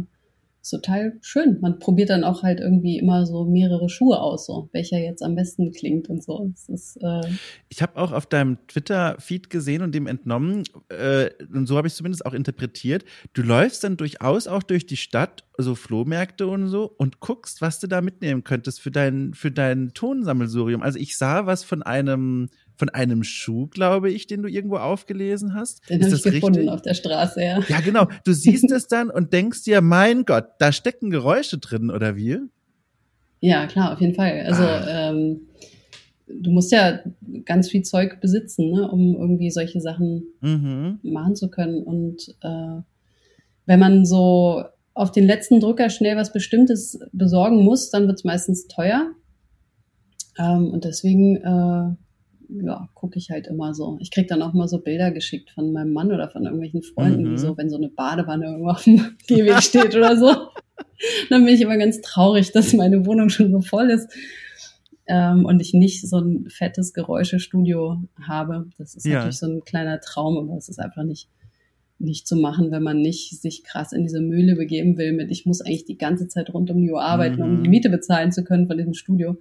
ist total schön. Man probiert dann auch halt irgendwie immer so mehrere Schuhe aus, so welcher jetzt am besten klingt und so. Ist, äh ich habe auch auf deinem Twitter-Feed gesehen und dem entnommen, äh, und so habe ich es zumindest auch interpretiert, du läufst dann durchaus auch durch die Stadt, so Flohmärkte und so, und guckst, was du da mitnehmen könntest für dein, für dein Tonsammelsurium. Also ich sah was von einem von einem Schuh, glaube ich, den du irgendwo aufgelesen hast. Den habe ich gefunden richtig? auf der Straße, ja. Ja, genau. Du siehst *laughs* es dann und denkst dir, mein Gott, da stecken Geräusche drin, oder wie? Ja, klar, auf jeden Fall. Also ah. ähm, du musst ja ganz viel Zeug besitzen, ne, um irgendwie solche Sachen mhm. machen zu können. Und äh, wenn man so auf den letzten Drücker schnell was Bestimmtes besorgen muss, dann wird es meistens teuer. Ähm, und deswegen äh, ja, gucke ich halt immer so. Ich krieg dann auch mal so Bilder geschickt von meinem Mann oder von irgendwelchen Freunden, mhm. so, wenn so eine Badewanne irgendwo auf dem *laughs* Gehweg *laughs* steht oder so. Dann bin ich immer ganz traurig, dass meine Wohnung schon so voll ist ähm, und ich nicht so ein fettes Geräuschestudio habe. Das ist ja. natürlich so ein kleiner Traum, aber es ist einfach nicht nicht zu machen, wenn man nicht sich krass in diese Mühle begeben will mit, ich muss eigentlich die ganze Zeit rund um die Uhr arbeiten, mhm. um die Miete bezahlen zu können von diesem Studio.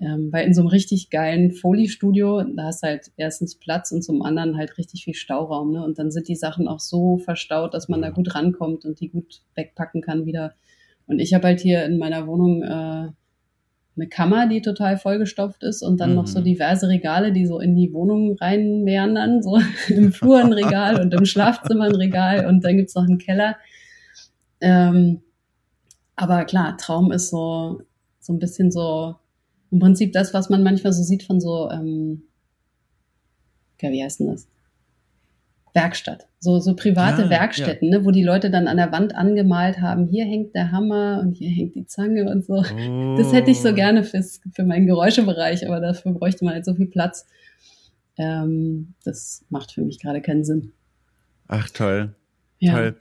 Ähm, weil in so einem richtig geilen Foliestudio, da hast du halt erstens Platz und zum anderen halt richtig viel Stauraum. Ne? Und dann sind die Sachen auch so verstaut, dass man da gut rankommt und die gut wegpacken kann wieder. Und ich habe halt hier in meiner Wohnung äh, eine Kammer, die total vollgestopft ist und dann mhm. noch so mhm. diverse Regale, die so in die Wohnung rein meandern, so *laughs* im Flur ein Regal und im Schlafzimmer ein Regal und dann gibt's noch einen Keller. Ähm, aber klar, Traum ist so, so ein bisschen so im Prinzip das, was man manchmal so sieht von so, ähm, ja, wie heißt denn das? Werkstatt. So, so private ja, Werkstätten, ja. ne, wo die Leute dann an der Wand angemalt haben, hier hängt der Hammer und hier hängt die Zange und so. Oh. Das hätte ich so gerne fürs, für meinen Geräuschebereich, aber dafür bräuchte man halt so viel Platz. Ähm, das macht für mich gerade keinen Sinn. Ach, toll. Ja. Toll.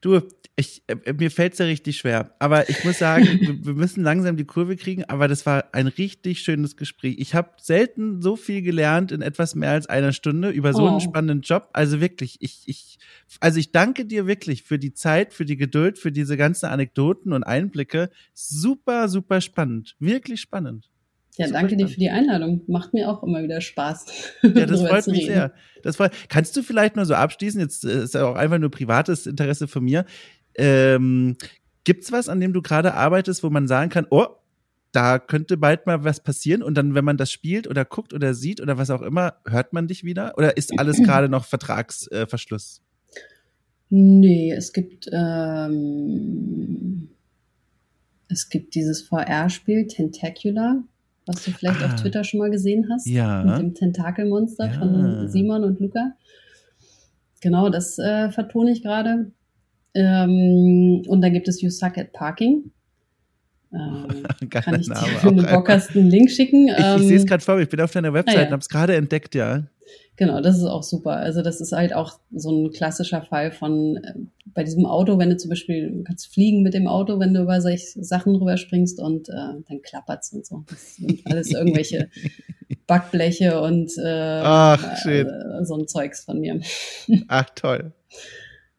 Du, ich, äh, mir fällt's ja richtig schwer. Aber ich muss sagen, *laughs* wir müssen langsam die Kurve kriegen. Aber das war ein richtig schönes Gespräch. Ich habe selten so viel gelernt in etwas mehr als einer Stunde über so oh. einen spannenden Job. Also wirklich, ich, ich, also ich danke dir wirklich für die Zeit, für die Geduld, für diese ganzen Anekdoten und Einblicke. Super, super spannend. Wirklich spannend. Ja, Super danke dir spannend. für die Einladung. Macht mir auch immer wieder Spaß. *laughs* Ja, das freut mich reden. sehr. Das freut, kannst du vielleicht nur so abschließen? Jetzt äh, ist ja auch einfach nur privates Interesse von mir. Ähm, gibt's was, an dem du gerade arbeitest, wo man sagen kann, oh, da könnte bald mal was passieren und dann, wenn man das spielt oder guckt oder sieht oder was auch immer, hört man dich wieder? Oder ist alles *clears throat* gerade noch Vertragsverschluss? Äh? Nee, es gibt, ähm, es gibt dieses VR-Spiel Tentacular, was du vielleicht Ah. auf Twitter schon mal gesehen hast. Ja. Mit dem Tentakelmonster Ja. von Simon und Luca. Genau, das äh, vertone ich gerade. Ähm, und dann gibt es You Suck at Parking. Ähm, *laughs* kann ich dir, wenn du Bock hast, einen Link schicken. Ich, ich Ähm, sehe es gerade vor mir, ich bin auf deiner Website ah, ja. und habe es gerade entdeckt, ja. Genau, das ist auch super. Also das ist halt auch so ein klassischer Fall von äh, bei diesem Auto, wenn du zum Beispiel du kannst fliegen mit dem Auto, wenn du über solche Sachen rüberspringst und äh, dann klappert's und so. Das sind alles *laughs* irgendwelche Backbleche und äh, Ach, äh, so ein Zeugs von mir. Ach, toll. *laughs*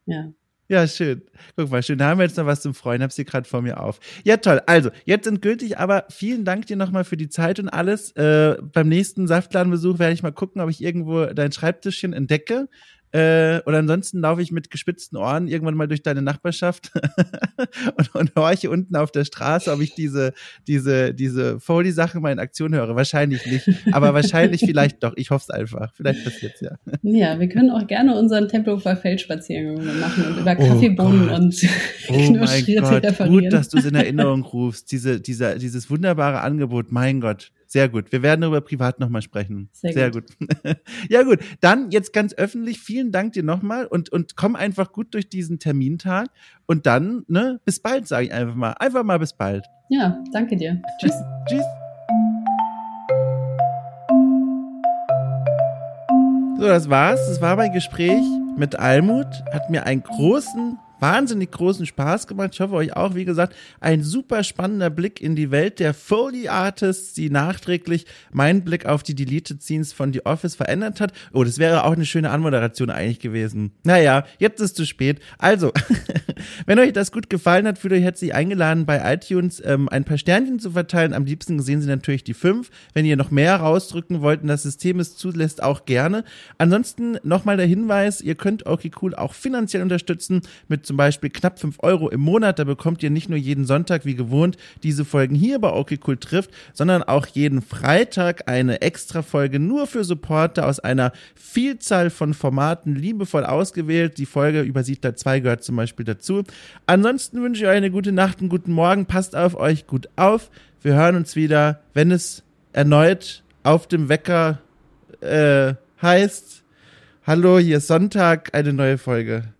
Ja. Ja, schön. Guck mal, schön. Da haben wir jetzt noch was zum Freuen. Hab's hier gerade vor mir auf. Ja, toll. Also, jetzt endgültig, aber vielen Dank dir nochmal für die Zeit und alles. Äh, beim nächsten Saftladenbesuch werde ich mal gucken, ob ich irgendwo dein Schreibtischchen entdecke. Äh, oder ansonsten laufe ich mit gespitzten Ohren irgendwann mal durch deine Nachbarschaft *laughs* und, und horche unten auf der Straße, ob ich diese, diese, diese Foley-Sache mal in Aktion höre. Wahrscheinlich nicht. Aber wahrscheinlich vielleicht doch. Ich hoffe es einfach. Vielleicht passiert's ja. ja, wir können auch gerne unseren Tempelhofer Feldspaziergang machen und über Oh Kaffeebohnen Gott. und Oh *laughs* referieren. gut, dass du es in Erinnerung rufst. Diese, dieser, dieses wunderbare Angebot, mein Gott. Sehr gut. Wir werden darüber privat nochmal sprechen. Sehr gut. *laughs* ja gut, dann jetzt ganz öffentlich, vielen Dank dir nochmal und, und komm einfach gut durch diesen Termintag. Und dann, ne, bis bald, sage ich einfach mal. Einfach mal bis bald. ja, danke dir. Tschüss. Tschüss. So, das war's. Das war mein Gespräch mit Almut. Hat mir einen großen, wahnsinnig großen Spaß gemacht. Ich hoffe euch auch. Wie gesagt, ein super spannender Blick in die Welt der Foley Artists, die nachträglich meinen Blick auf die Deleted Scenes von The Office verändert hat. Oh, das wäre auch eine schöne Anmoderation eigentlich gewesen. Naja, jetzt ist zu spät. Also, *laughs* wenn euch das gut gefallen hat, fühlt euch herzlich eingeladen, bei iTunes ähm, ein paar Sternchen zu verteilen. Am liebsten sehen Sie natürlich die fünf. Wenn ihr noch mehr rausdrücken wollt und das System es zulässt, auch gerne. Ansonsten nochmal der Hinweis, ihr könnt okay cool auch finanziell unterstützen mit zum Beispiel knapp fünf Euro im Monat. Da bekommt ihr nicht nur jeden Sonntag wie gewohnt diese Folgen hier bei okay cool trifft, sondern auch jeden Freitag eine extra Folge nur für Supporter aus einer Vielzahl von Formaten liebevoll ausgewählt. Die Folge über Siedler 2 gehört zum Beispiel dazu. Ansonsten wünsche ich euch eine gute Nacht, einen guten Morgen. Passt auf euch gut auf. Wir hören uns wieder, wenn es erneut auf dem Wecker äh, heißt, hallo, hier ist Sonntag, eine neue Folge.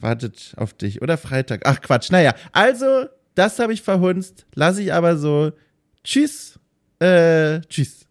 Wartet auf dich. Oder Freitag. Ach Quatsch. Naja, also, das habe ich verhunzt. Lass ich aber so. Tschüss. Äh, tschüss.